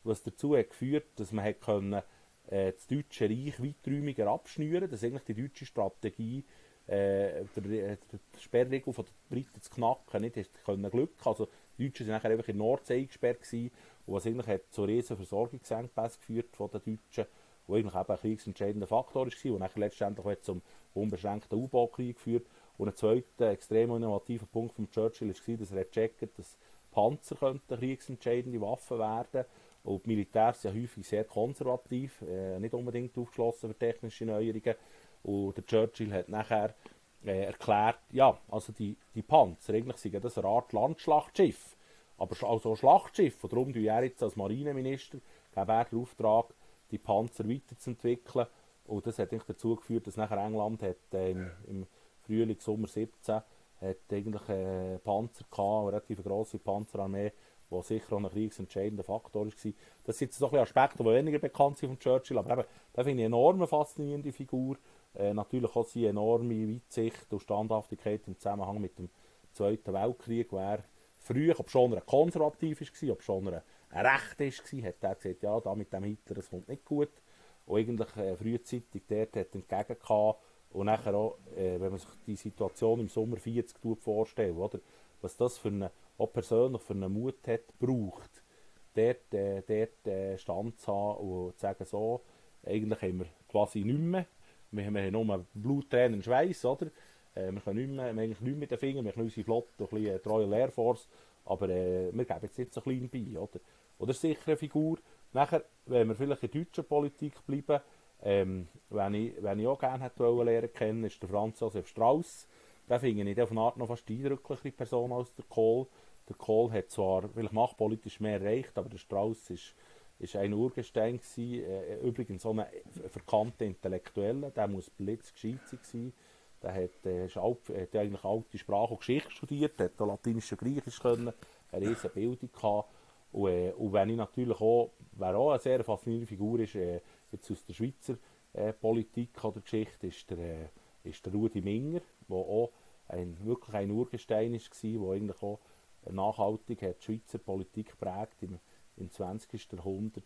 was dazu hat geführt, dass man hat können, äh, das deutsche Reich weiträumiger abschnüren. Das ist eigentlich die deutsche Strategie, äh, der, der Sperrregel von den Briten zu knacken. Nicht hast können Glück. Also die Deutschen sind nachher einfach in der Nordsee eingesperrt gewesen, und was eigentlich hat zu riesen Versorgungsengpässen geführt von den Deutschen, wo eigentlich eben ein kriegsentscheidender Faktor war, und nachher letztendlich zum unbeschränkten U-Boot-Krieg geführt. Und ein zweiter extrem innovativer Punkt von Churchill war, dass er gecheckt dass Panzer könnten kriegsentscheidende Waffen werden und die Militärs sind ja häufig sehr konservativ, äh, nicht unbedingt aufgeschlossen für technische Neuerungen. Und der Churchill hat nachher äh, erklärt, ja, also die, die Panzer, eigentlich sind das eine Art Landschlachtschiff, aber also ein Schlachtschiff. Und darum er jetzt als Marineminister geben er den Auftrag, die Panzer weiterzuentwickeln. Und das hat dazu geführt, dass nachher England hat, äh, im, im Frühling, Sommer 17 hat eigentlich äh, Panzer gehabt, eine relativ grosse Panzerarmee, was sicher auch ein kriegsentscheidender Faktor war. Das sind jetzt so ein Aspekte, die weniger bekannt sind von Churchill, aber eben, da finde ich eine enorme faszinierende Figur. Äh, natürlich auch seine enorme Weitsicht und Standhaftigkeit im Zusammenhang mit dem Zweiten Weltkrieg, wo er früher, ob schon er konservativ war, ob schon er Recht war, hat er gesagt, ja, da mit dem Hitler, das kommt nicht gut. Und eigentlich äh, frühzeitig dort hat entgegengekommen und nachher auch, äh, wenn man sich die Situation im Sommer 40 vorstellt, oder, was das für eine, auch persönlich für einen Mut hat, braucht, dort, äh, dort äh, Stand zu haben und zu sagen, so, eigentlich haben wir quasi nichts mehr, wir wir haben nur Blut, Tränen und Schweiß, oder? Äh, wir können nicht mehr, wir haben nichts mit den Fingern, wir haben unsere Flotte, ein bisschen die Royal Air Force, aber äh, wir geben jetzt nicht so klein bei, oder? Oder sicher eine Figur, nachher, wenn wir vielleicht in deutscher Politik bleiben, ähm, wenn, ich, wenn ich auch gerne hätte lernen kennen, ist der Franz Josef Strauss. Den finde ich auf eine Art noch fast eindrücklichere Person als der Kohl. Der Kohl hat zwar vielleicht machtpolitisch mehr erreicht, aber der Strauss ist, ist ein Urgestein gewesen. Äh, übrigens so ein verkannter Intellektueller, der muss blitzgescheit sein. Der hat, äh, ist alt, hat eigentlich alte Sprache und Geschichte studiert, hat Latinisch und Griechisch können, eine riesige Bildung gehabt. Und, äh, und wenn ich natürlich auch, wer auch eine sehr faszinierende Figur ist, äh, jetzt aus der Schweizer äh, Politik oder Geschichte, ist der, äh, ist der Rudi Minger, der auch ein, wirklich ein Urgestein war, der eigentlich auch nachhaltig hat die Schweizer Politik prägt im 20. Jahrhundert.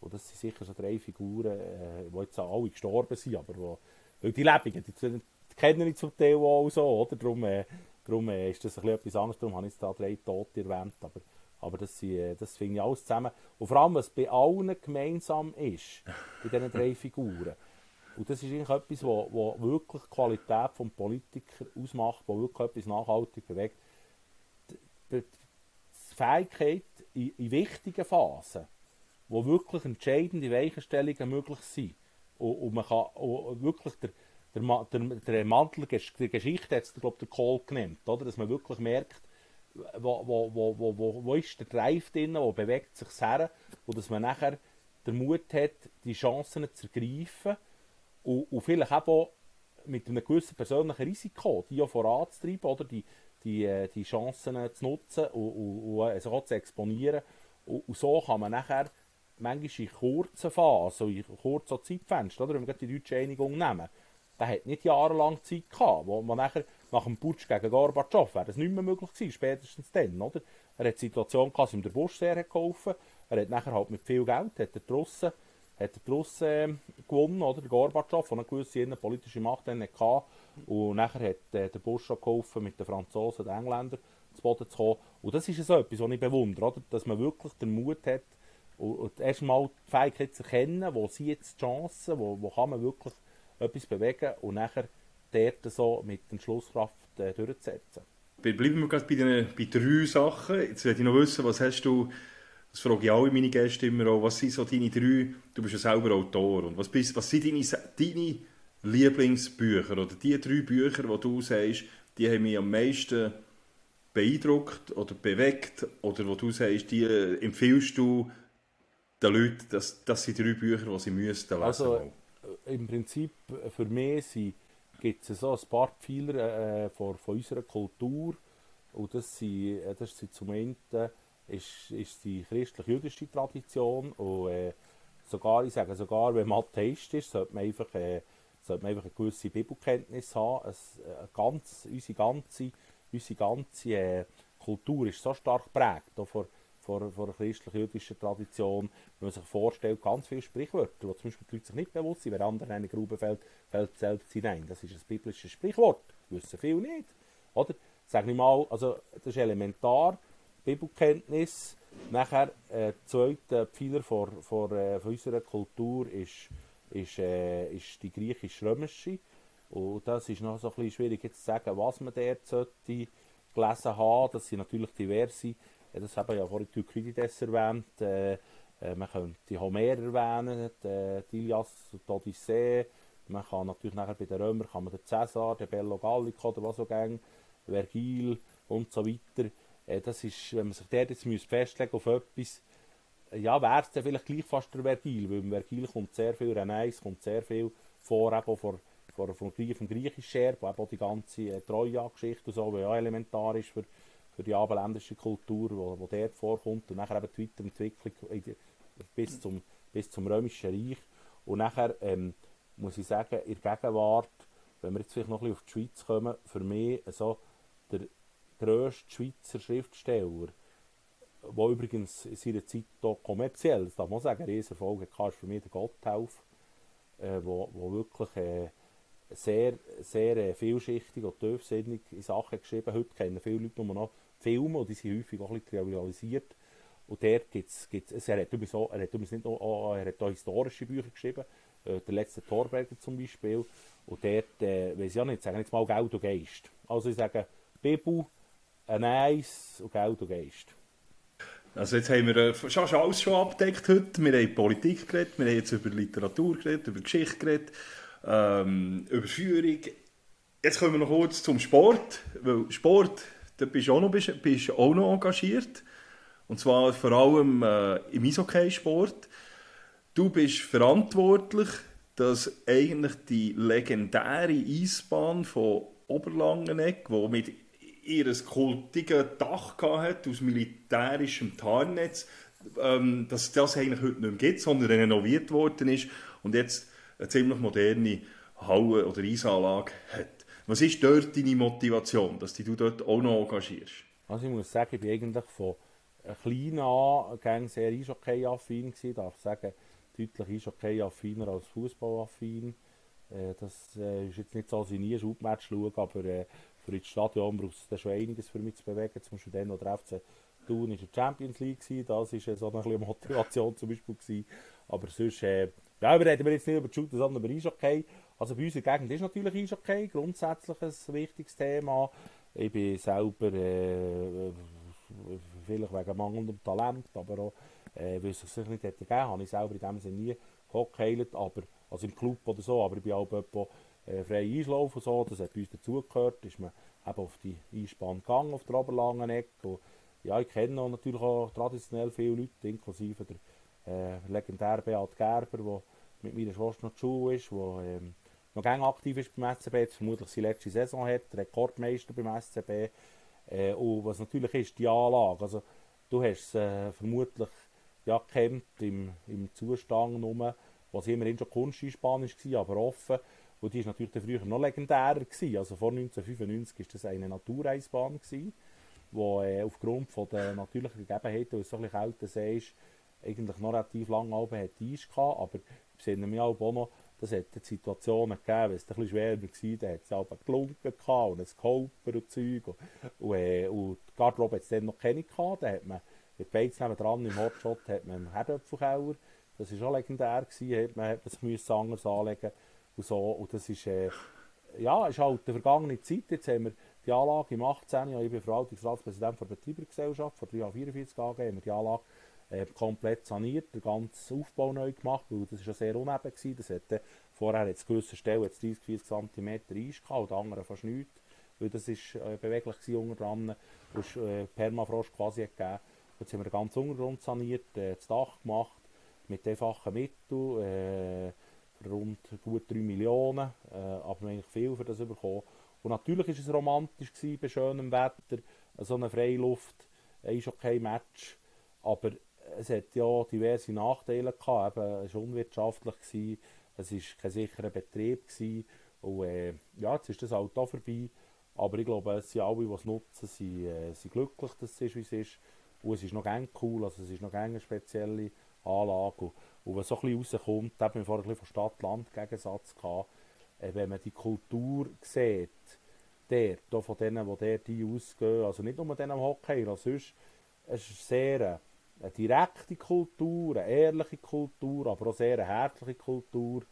Und das sind sicher so drei Figuren, äh, die jetzt alle gestorben sind, aber wo, weil die Lebenden, die, die kennen ich zum Teil auch so, oder? Darum, äh, darum äh, ist das ein bisschen etwas anderes, darum habe ich jetzt da drei Tote erwähnt, aber aber das, äh, das finde ich alles zusammen. Und vor allem, was bei allen gemeinsam ist, bei diesen drei Figuren. Und das ist eigentlich etwas, wo, wo wirklich die Qualität des Politikers ausmacht, wo wirklich etwas nachhaltig bewegt. Die Fähigkeit in, in, wichtigen Phasen, wo wirklich entscheidende Weichenstellungen möglich sind. Und, und man kann und wirklich der, der, der, der Mantel der Geschichte, hat es, glaube der Kohl genannt, oder? dass man wirklich merkt, wo, wo, wo, wo, wo, ist der Drive drin, wo bewegt sich her, wo dass man nachher den Mut hat, die Chancen zu ergreifen und, und vielleicht auch mit einem gewissen persönlichen Risiko, die auch voranzutreiben, oder die, die, äh, die Chancen zu nutzen und, und, und sich auch zu exponieren. Und, und, so kann man nachher manchmal in kurzen Phasen, in kurzen Zeitfenstern, wenn wir die deutsche Einigung nehmen, der hat nicht jahrelang Zeit gehabt, wo man nachher nach dem Putsch gegen Gorbatschow wäre das nicht mehr möglich gewesen, spätestens dann, oder? Er hat die Situation gehabt, dass ihm der Busch sehr geholfen Er hat nachher halt mit viel Geld, hat er die Russen, hat er die äh, gewonnen, oder? Der Gorbatschow, der eine gewisse politische Macht hatte. Und nachher hat äh, der Bush schon geholfen, mit den Franzosen, den Engländern zu Boden zu kommen. Und das ist so etwas, was ich bewundere, oder? dass man wirklich den Mut hat, und, erstmal die Fähigkeit zu erkennen, wo sind jetzt die Chancen, wo, wo kann man wirklich etwas bewegen und nachher dort so mit der Schlusskraft äh, durchzusetzen. Bleiben wir gerade bei, den, bei drei Sachen. Jetzt möchte ich noch wissen, was hast du, das frage ich alle meine Gäste immer auch, was sind so deine drei, du bist ja selber Autor, und was, bist, was sind deine, deine Lieblingsbücher. Oder die drei Bücher, die du sagst, die haben mich am meisten beeindruckt oder bewegt. Oder wo du sagst, die empfiehlst du den Leuten, das, das sind drei Bücher, die sie müssten lesen Also äh, im Prinzip äh, für mich gibt es so ein paar Pfeiler äh, von, von unserer Kultur. Und das sind, äh, das sind zum einen ist, ist die christlich-jüdische Tradition. Und äh, sogar, ich sage sogar, wenn man Atheist ist, sollte man einfach, äh, sollte man einfach eine gewisse Bibelkenntnis haben. Es, äh, ganz, unsere ganze, unsere ganze äh, Kultur ist so stark geprägt, auch von, von der christlich-jüdischen Tradition, wenn man sich vorstellt, ganz viele Sprichwörter, die zum Beispiel die Leute sich nicht bewusst sind, wer andere in eine Grube fällt, fällt selbst hinein. Das ist ein biblisches Sprichwort, das wissen viele nicht. Oder? Sag ich mal, also das ist elementar, Bibelkenntnis. Nachher, äh, der zweite Pfeiler von, von, äh, von unserer Kultur ist, ist, äh, ist die griechisch-römische. Und das ist noch so ein bisschen schwierig jetzt zu sagen, was man dort sollte gelesen haben. Das sind natürlich diverse das haben ja vorhin Thukydides erwähnt. Äh, äh, man könnte Homer erwähnen, die, die Ilias, die Odyssee. Man kann natürlich nachher bei den Römern kann man den Cäsar, den Bello Gallico oder was so gang, Vergil und so weiter. Äh, das ist, wenn man sich dort jetzt festlegen auf etwas, ja, wäre es dann vielleicht gleich fast der Vergil, weil im Vergil kommt sehr viel Renais, kommt sehr viel vor, eben vor, vor, vom, vom griechischen Erbe, eben die ganze äh, Troja-Geschichte und so, die ja elementar ist für, für die abendländische Kultur, wo, wo dort vorkommt und nachher eben die Weiterentwicklung bis zum, bis zum Römischen Reich. Und nachher ähm, muss ich sagen, in der Gegenwart, wenn wir jetzt vielleicht noch ein bisschen auf die Schweiz kommen, für mich so der grösste Schweizer Schriftsteller, der übrigens in seiner Zeit auch kommerziell, das darf man sagen, riesen Erfolg hatte, für mich der Gotthelf, äh, wo, wo wirklich äh, sehr, sehr äh, vielschichtig und tiefsinnig in Sachen geschrieben. Heute kennen viele Leute nur noch Filme und die sind häufig auch ein bisschen trivialisiert. Und dort gibt's, gibt's, er, hat übrigens auch, er hat nicht nur, er hat auch historische Bücher geschrieben, äh, der letzte Torberger zum Beispiel. Und dort, äh, weiß ich auch nicht, sagen jetzt mal Geld und Geist. Also ich sage Bibel, ein Eis und Geld und Geist. Also jetzt haben wir äh, schon alles schon abgedeckt heute. Wir haben Politik geredet, wir haben jetzt über Literatur geredet, über Geschichte geredet, ähm, über Führung. Jetzt kommen wir noch kurz zum Sport, weil Sport da bist du auch noch, auch noch engagiert. Und zwar vor allem äh, im Eishockeysport. Du bist verantwortlich, dass eigentlich die legendäre Eisbahn von Oberlangeneck, die mit ihres kultigen Dach hat, aus militärischem Tarnnetz, ähm, dass das eigentlich heute nicht mehr gibt, sondern renoviert worden ist und jetzt eine ziemlich moderne Halle oder Eisanlage hat. Was ist dort deine Motivation, dass du dort auch noch engagierst? Also ich muss sagen, ich bin eigentlich von klein an sehr Eishockey-affin gewesen. Ich darf sagen, deutlich Eishockey-affiner als Fußball-affin. Äh, das äh, ist jetzt nicht so, dass ich nie ein Schubmatch schaue, aber äh, für das Stadion braucht es schon einiges für mich zu bewegen. Zum Beispiel dann, wo der FC Thun in der Champions League das war so eine Motivation zum Beispiel. Gewesen. Aber sonst, äh, ja, wir reden jetzt nicht über die Shooter, sondern über Eishockey. Also bei uns in Gegend ist natürlich Eishockey grundsätzlich ein wichtiges Thema. Ich bin selber äh, vielleicht wegen mangelndem Talent, aber auch, äh, weil es sich nicht hätte gegeben, habe ich selber in dem Sinne nie gehockt, aber also im Club oder so, aber ich bin auch etwa äh, frei Einschlafen und so, das hat uns dazugehört, ist man eben auf die Einspann gegangen, auf der Oberlangen Ecke. Ja, ich kenne natürlich auch traditionell viele Leute, inklusive der äh, legendär Beat Gerber, der mit meiner Schwester noch zur Schule ist, der ähm, noch gerne aktiv ist beim SCB, vermutlich seine letzte Saison hat, Rekordmeister beim SCB. Äh, und was natürlich ist, die Anlage. Also, du hast äh, vermutlich ja, kennt im, im Zustand nur, was immerhin schon Kunsteinspann war, aber offen. Und die war natürlich früher noch legendärer. Gewesen. Also vor 1995 war das eine Natureisbahn, wo äh, aufgrund von der natürlichen Gegebenheiten, weil es so ein bisschen kälter See ist, eigentlich noch relativ lange oben hat Eis gehabt. Aber ich sehe mich auch noch, das hat Situationen gegeben, wenn es ein bisschen schwerer war, dann hat es auch gelunken und ein Kolper und Zeug. Und, und, äh, und die Garderobe hat es dann noch keine gehabt. Da hat man in Beiz dran im Hotshot hat man einen Herdöpfelkeller. Das war auch legendär. Gewesen. Hat man, hat man sich anders anlegen und so. Und das ist, äh, ja, ist halt eine vergangene Zeit. Jetzt haben wir die Anlage im 18. Jahr, ich bin Verwaltungsratspräsident der Betreibergesellschaft, vor 3 44 AG, haben wir die Anlage äh, komplett saniert, den ganzen Aufbau neu gemacht, weil das war sehr uneben. Gewesen. Das hatte, vorher hat es gewisse Stellen 30, 40 cm Eis gehabt, und andere fast nichts, weil das ist äh, beweglich war unter dran, und äh, Permafrost quasi gegeben. Jetzt haben wir den ganzen Untergrund saniert, äh, das Dach gemacht, mit einfachen Mitteln, äh, rund gut 3 Millionen, äh, aber wir haben viel für das bekommen. Und natürlich war es romantisch gewesen, bei schönem Wetter, so eine Freiluft, äh, ist kein Match, aber es hat ja diverse Nachteile gehabt, eben, es war unwirtschaftlich, gewesen, es war kein sicherer Betrieb gewesen, und äh, ja, jetzt ist das halt vorbei, aber ich glaube, es sind alle, die es nutzen, sind, äh, sind glücklich, dass es ist, wie es ist. Und es ist noch gerne cool, also es ist noch eine spezielle Anlage. Und, und was so ein bisschen rauskommt, da haben wir vorher ein bisschen von Stadt-Land-Gegensatz gehabt, äh, wenn man die Kultur sieht, dort, von denen, die dort ausgehen, also nicht nur denen am Hockey, sondern sonst, es ist sehr eine direkte Kultur, eine ehrliche Kultur, aber auch sehr eine herzliche Kultur.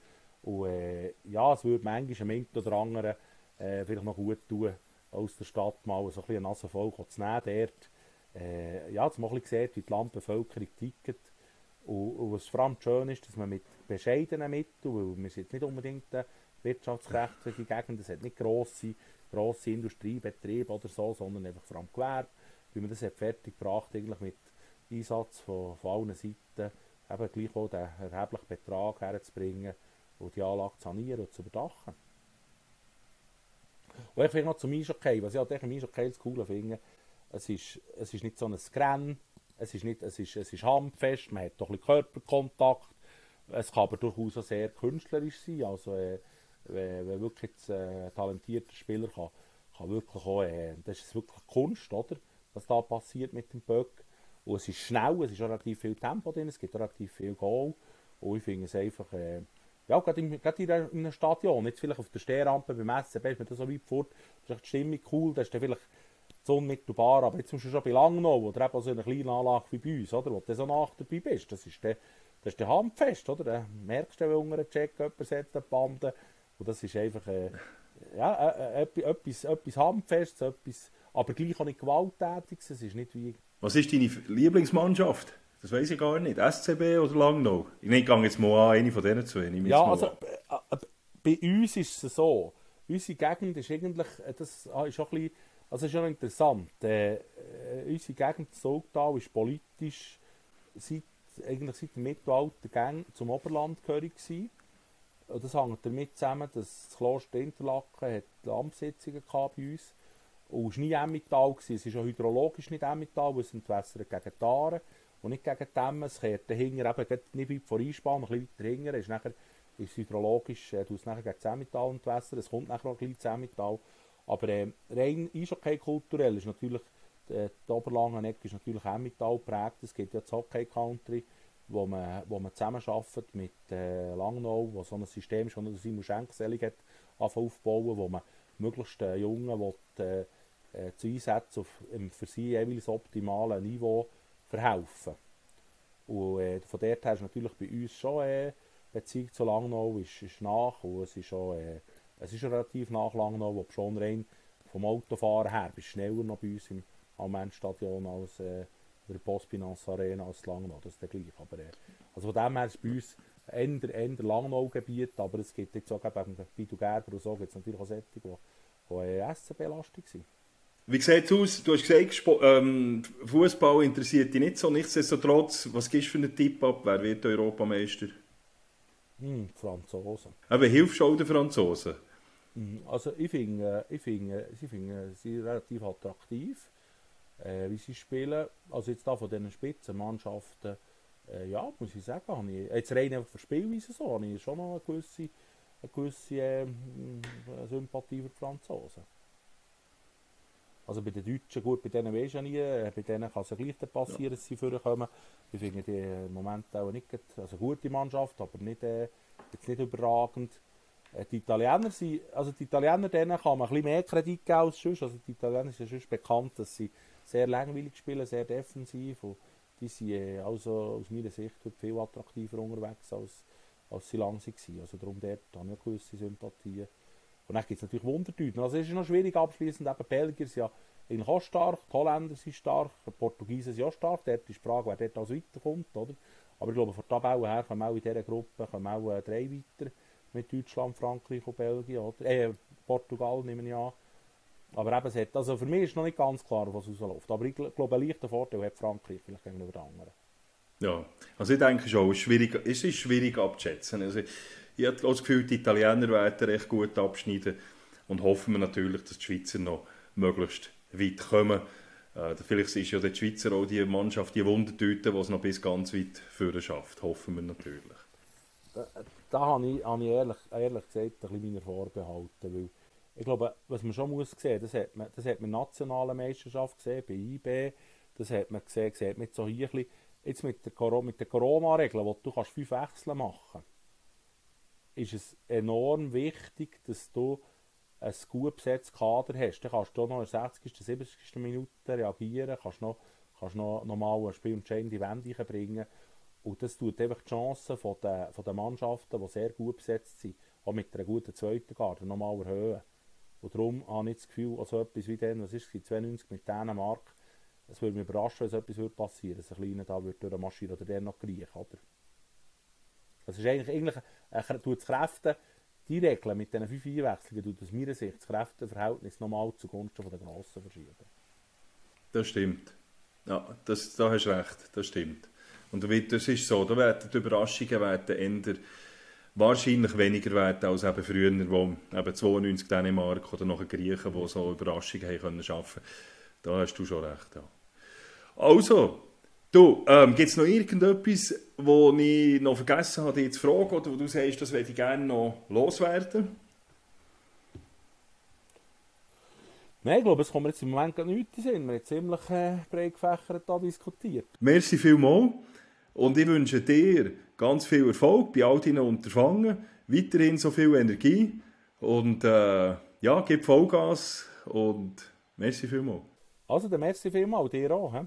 Und äh, ja, es würde manchmal einem oder anderen äh, vielleicht noch gut tun, aus der Stadt mal so ein bisschen Nase voll zu nehmen dort äh, ja, dass man ein bisschen sieht, wie die Landbevölkerung tickt. Und, und was vor allem schön ist, dass man mit bescheidenen Mitteln, weil wir sind nicht unbedingt eine wirtschaftskräftige Gegend, es hat nicht grosse, grosse Industriebetriebe oder so, sondern einfach vor allem Gewerbe, wie man das hat fertig gebracht eigentlich mit Einsatz von, von allen Seiten, eben gleich auch den erheblichen Betrag herzubringen und die Anlage zu sanieren und zu überdachen. Und ich finde noch zum Eishockey, was ich halt im Eishockey das Coole finde, es ist, es ist nicht so ein Scran, es ist, nicht, es ist, es ist handfest, man hat doch ein Körperkontakt. Es kann aber durchaus auch sehr künstlerisch sein. Also, äh, wenn, wenn wirklich jetzt, äh, ein talentierter Spieler kann, kann wirklich auch, äh, das ist wirklich Kunst, oder? Was da passiert mit dem Böck. Und es ist schnell, es ist relativ viel Tempo drin, es gibt relativ viel Goal. Und ich finde es einfach, äh, ja, gerade, in, einem Stadion, jetzt vielleicht auf der Stehrampe beim SCB, ist da so weit fort, ist die Stimmung cool, da ist dann vielleicht so unmittelbar, aber jetzt musst du schon bei Langnau, du eben so eine kleine Anlage wie bei uns, oder, wo du so nach dabei bist, das ist der, das ist Handfest, oder? Da merkst du, wenn unter einem Check jemand setzt eine Bande und das ist einfach äh, ja, äh, äh, etwas, etwas Handfestes, etwas, aber gleich auch nicht gewalttätiges, es ist nicht wie... Was ist deine Lieblingsmannschaft? Das weiß ich gar nicht. SCB oder Langnau? Ich gehe jetzt mal an, eine von denen zwei. Ja, also äh, äh, bei uns ist es so, unsere Gegend ist eigentlich, äh, das ist auch ein bisschen also es ist schon interessant. Äh, äh, unsere Gegend Sogtal ist politisch seit, eigentlich seit dem Mittelalter Gang zum Oberland gehörig gewesen. Und das hängt damit zusammen, dass das Kloster Interlaken hat Amtssitzungen bei uns und es war nie Emmental. Es ist auch hydrologisch nicht Emmental, weil es entwässert gegen die Aare und nicht gegen die Emmen. Es kehrt dahinter, eben nicht weit vor Einspann, ein bisschen weiter hinten, ist nachher ist hydrologisch, äh, es nachher gegen das Emmental entwässern. Es kommt nachher gleich das Emmental. Aber äh, rein Eishockey kulturell ist natürlich, äh, die Oberlangenegg ist natürlich auch Metall geprägt. Es gibt ja das Hockey Country, wo man, wo man zusammenarbeitet mit äh, Langnau, wo so ein System schon der Simon Schenkselig hat aufbauen, wo man möglichst äh, Jungen will, äh, äh, zu Einsätzen auf ähm, für sie jeweils optimalen Niveau verhelfen. Und äh, von dort her ist natürlich bei uns schon äh, Beziehung zu Langnau ist, ist nach und es ist schon äh, es ist relativ nachlang noch, wo schon rein vom Autofahren her bist schneller noch bei uns im Almenstadion als äh, der Postfinance Arena als Langnau, das ist der gleich. Aber, äh, also von dem her ist bei uns eher, eher Langnau-Gebiet, aber es gibt jetzt auch bei Bidu Gerber und so gibt es natürlich auch solche, die, die äh, SCB-lastig sind. Wie sieht es aus? Du hast gesagt, ähm, Fußball interessiert dich nicht so. Nichtsdestotrotz, was gibst du für einen Tipp ab? Wer wird Europameister? Hm, Franzosen. Aber hilfst du auch den Franzosen? Hm, also ich finde, ich finde, sie finden sie relativ attraktiv, äh, wie sie spielen. Also jetzt da von diesen Spitzenmannschaften, äh, ja, muss ich sagen, habe ich, jetzt rein einfach für Spielweise so, habe ich schon noch eine gewisse, eine gewisse äh, Sympathie für die Franzosen. Also bei den Deutschen, gut, bei denen weisst du nie, äh, bei denen kann es ja gleich passieren, ja. dass sie vorkommen. Ich finde die im Moment auch nicht, also gute Mannschaft, aber nicht, äh, jetzt nicht überragend. Äh, die Italiener sind, also die Italiener, denen kann man ein bisschen mehr Kredit geben als sonst. Also die Italiener sind sonst bekannt, dass sie sehr langweilig spielen, sehr defensiv. Und die sind äh, also aus meiner Sicht viel attraktiver unterwegs, als, als sie lang waren. Also darum dort habe ich gewisse Sympathien. Und dann gibt es natürlich Wundertüten. Also es ist noch schwierig abschließend. Eben Belgier sind ja eigentlich auch stark, die Holländer sind stark, die Portugiesen sind auch stark. Dort ist die Frage, wer dort also weiterkommt. Oder? Aber ich glaube, von der Tabelle her kommen auch in dieser Gruppe auch äh, drei weiter. Mit Deutschland, Frankreich und Belgien. Oder? Äh, Portugal nehme ich an. Aber eben, hat, also für mich ist noch nicht ganz klar, was rausläuft. Aber ich glaube, einen leichten Vorteil hat Frankreich vielleicht gegenüber den anderen. Ja, also ich denke schon, es ist schwierig, es ist schwierig abzuschätzen. Also ich habe das Gefühl, die Italiener werden recht gut abschneiden und hoffen wir natürlich, dass die Schweizer noch möglichst weit kommen. Äh, vielleicht ist ja die Schweizer auch die Mannschaft, die Wundertüte, die es noch bis ganz weit führen schafft. Hoffen wir natürlich. Da, habe ich, habe ich ehrlich, ehrlich gesagt ein bisschen meine Vorbehalte, weil ich glaube, was man schon muss sehen, das hat man, das hat man Meisterschaft gesehen, bei IB, das hat man gesehen, gesehen mit so hier jetzt mit der, mit der Corona-Regel, wo du kannst fünf Wechsel machen ist es enorm wichtig, dass du ein gut besetztes Kader hast. Dann kannst du noch in der 60. 70. Minute reagieren, kannst noch, kannst noch, noch mal ein Spiel entscheidende Wende bringen. Und das tut einfach die Chancen von den, von den Mannschaften, die sehr gut besetzt sind, auch mit einer guten zweiten Garde noch mal erhöhen. Und darum habe ich das Gefühl, also etwas wie dann, was ist es, 92 mit Dänemark, es würde mich überraschen, wenn so etwas passieren würde, dass ein Kleiner da würde durchmarschieren oder der noch gleich, oder? Das ist eigentlich, eigentlich äh, tut das Kräfte, die Regeln mit diesen fünf Einwechslungen, tut aus meiner Sicht das Kräfteverhältnis nochmal zugunsten von der Grossen verschieben. Das stimmt. Ja, das, da hast du recht, das stimmt. Und das ist so, da werden die Überraschungen werden ändern wahrscheinlich weniger werden als eben früher, wo eben 92 Dänemark oder noch Griechen, die so Überraschungen haben können schaffen. Da hast du schon recht. Ja. Also, Du, ähm, gibt es noch irgendetwas, wo ich noch vergessen habe, dich zu fragen, oder wo du sagst, das würde ich gerne noch loswerden? Nein, ich glaube, es kommt jetzt im Moment gar nichts in Sinn. Wir haben ziemlich äh, breit gefächert da diskutiert. Merci vielmals und ich wünsche dir ganz viel Erfolg bei all deinen Unterfangen, weiterhin so viel Energie und äh, ja, gib Vollgas und merci vielmals. Also, dann merci vielmals, dir auch. He?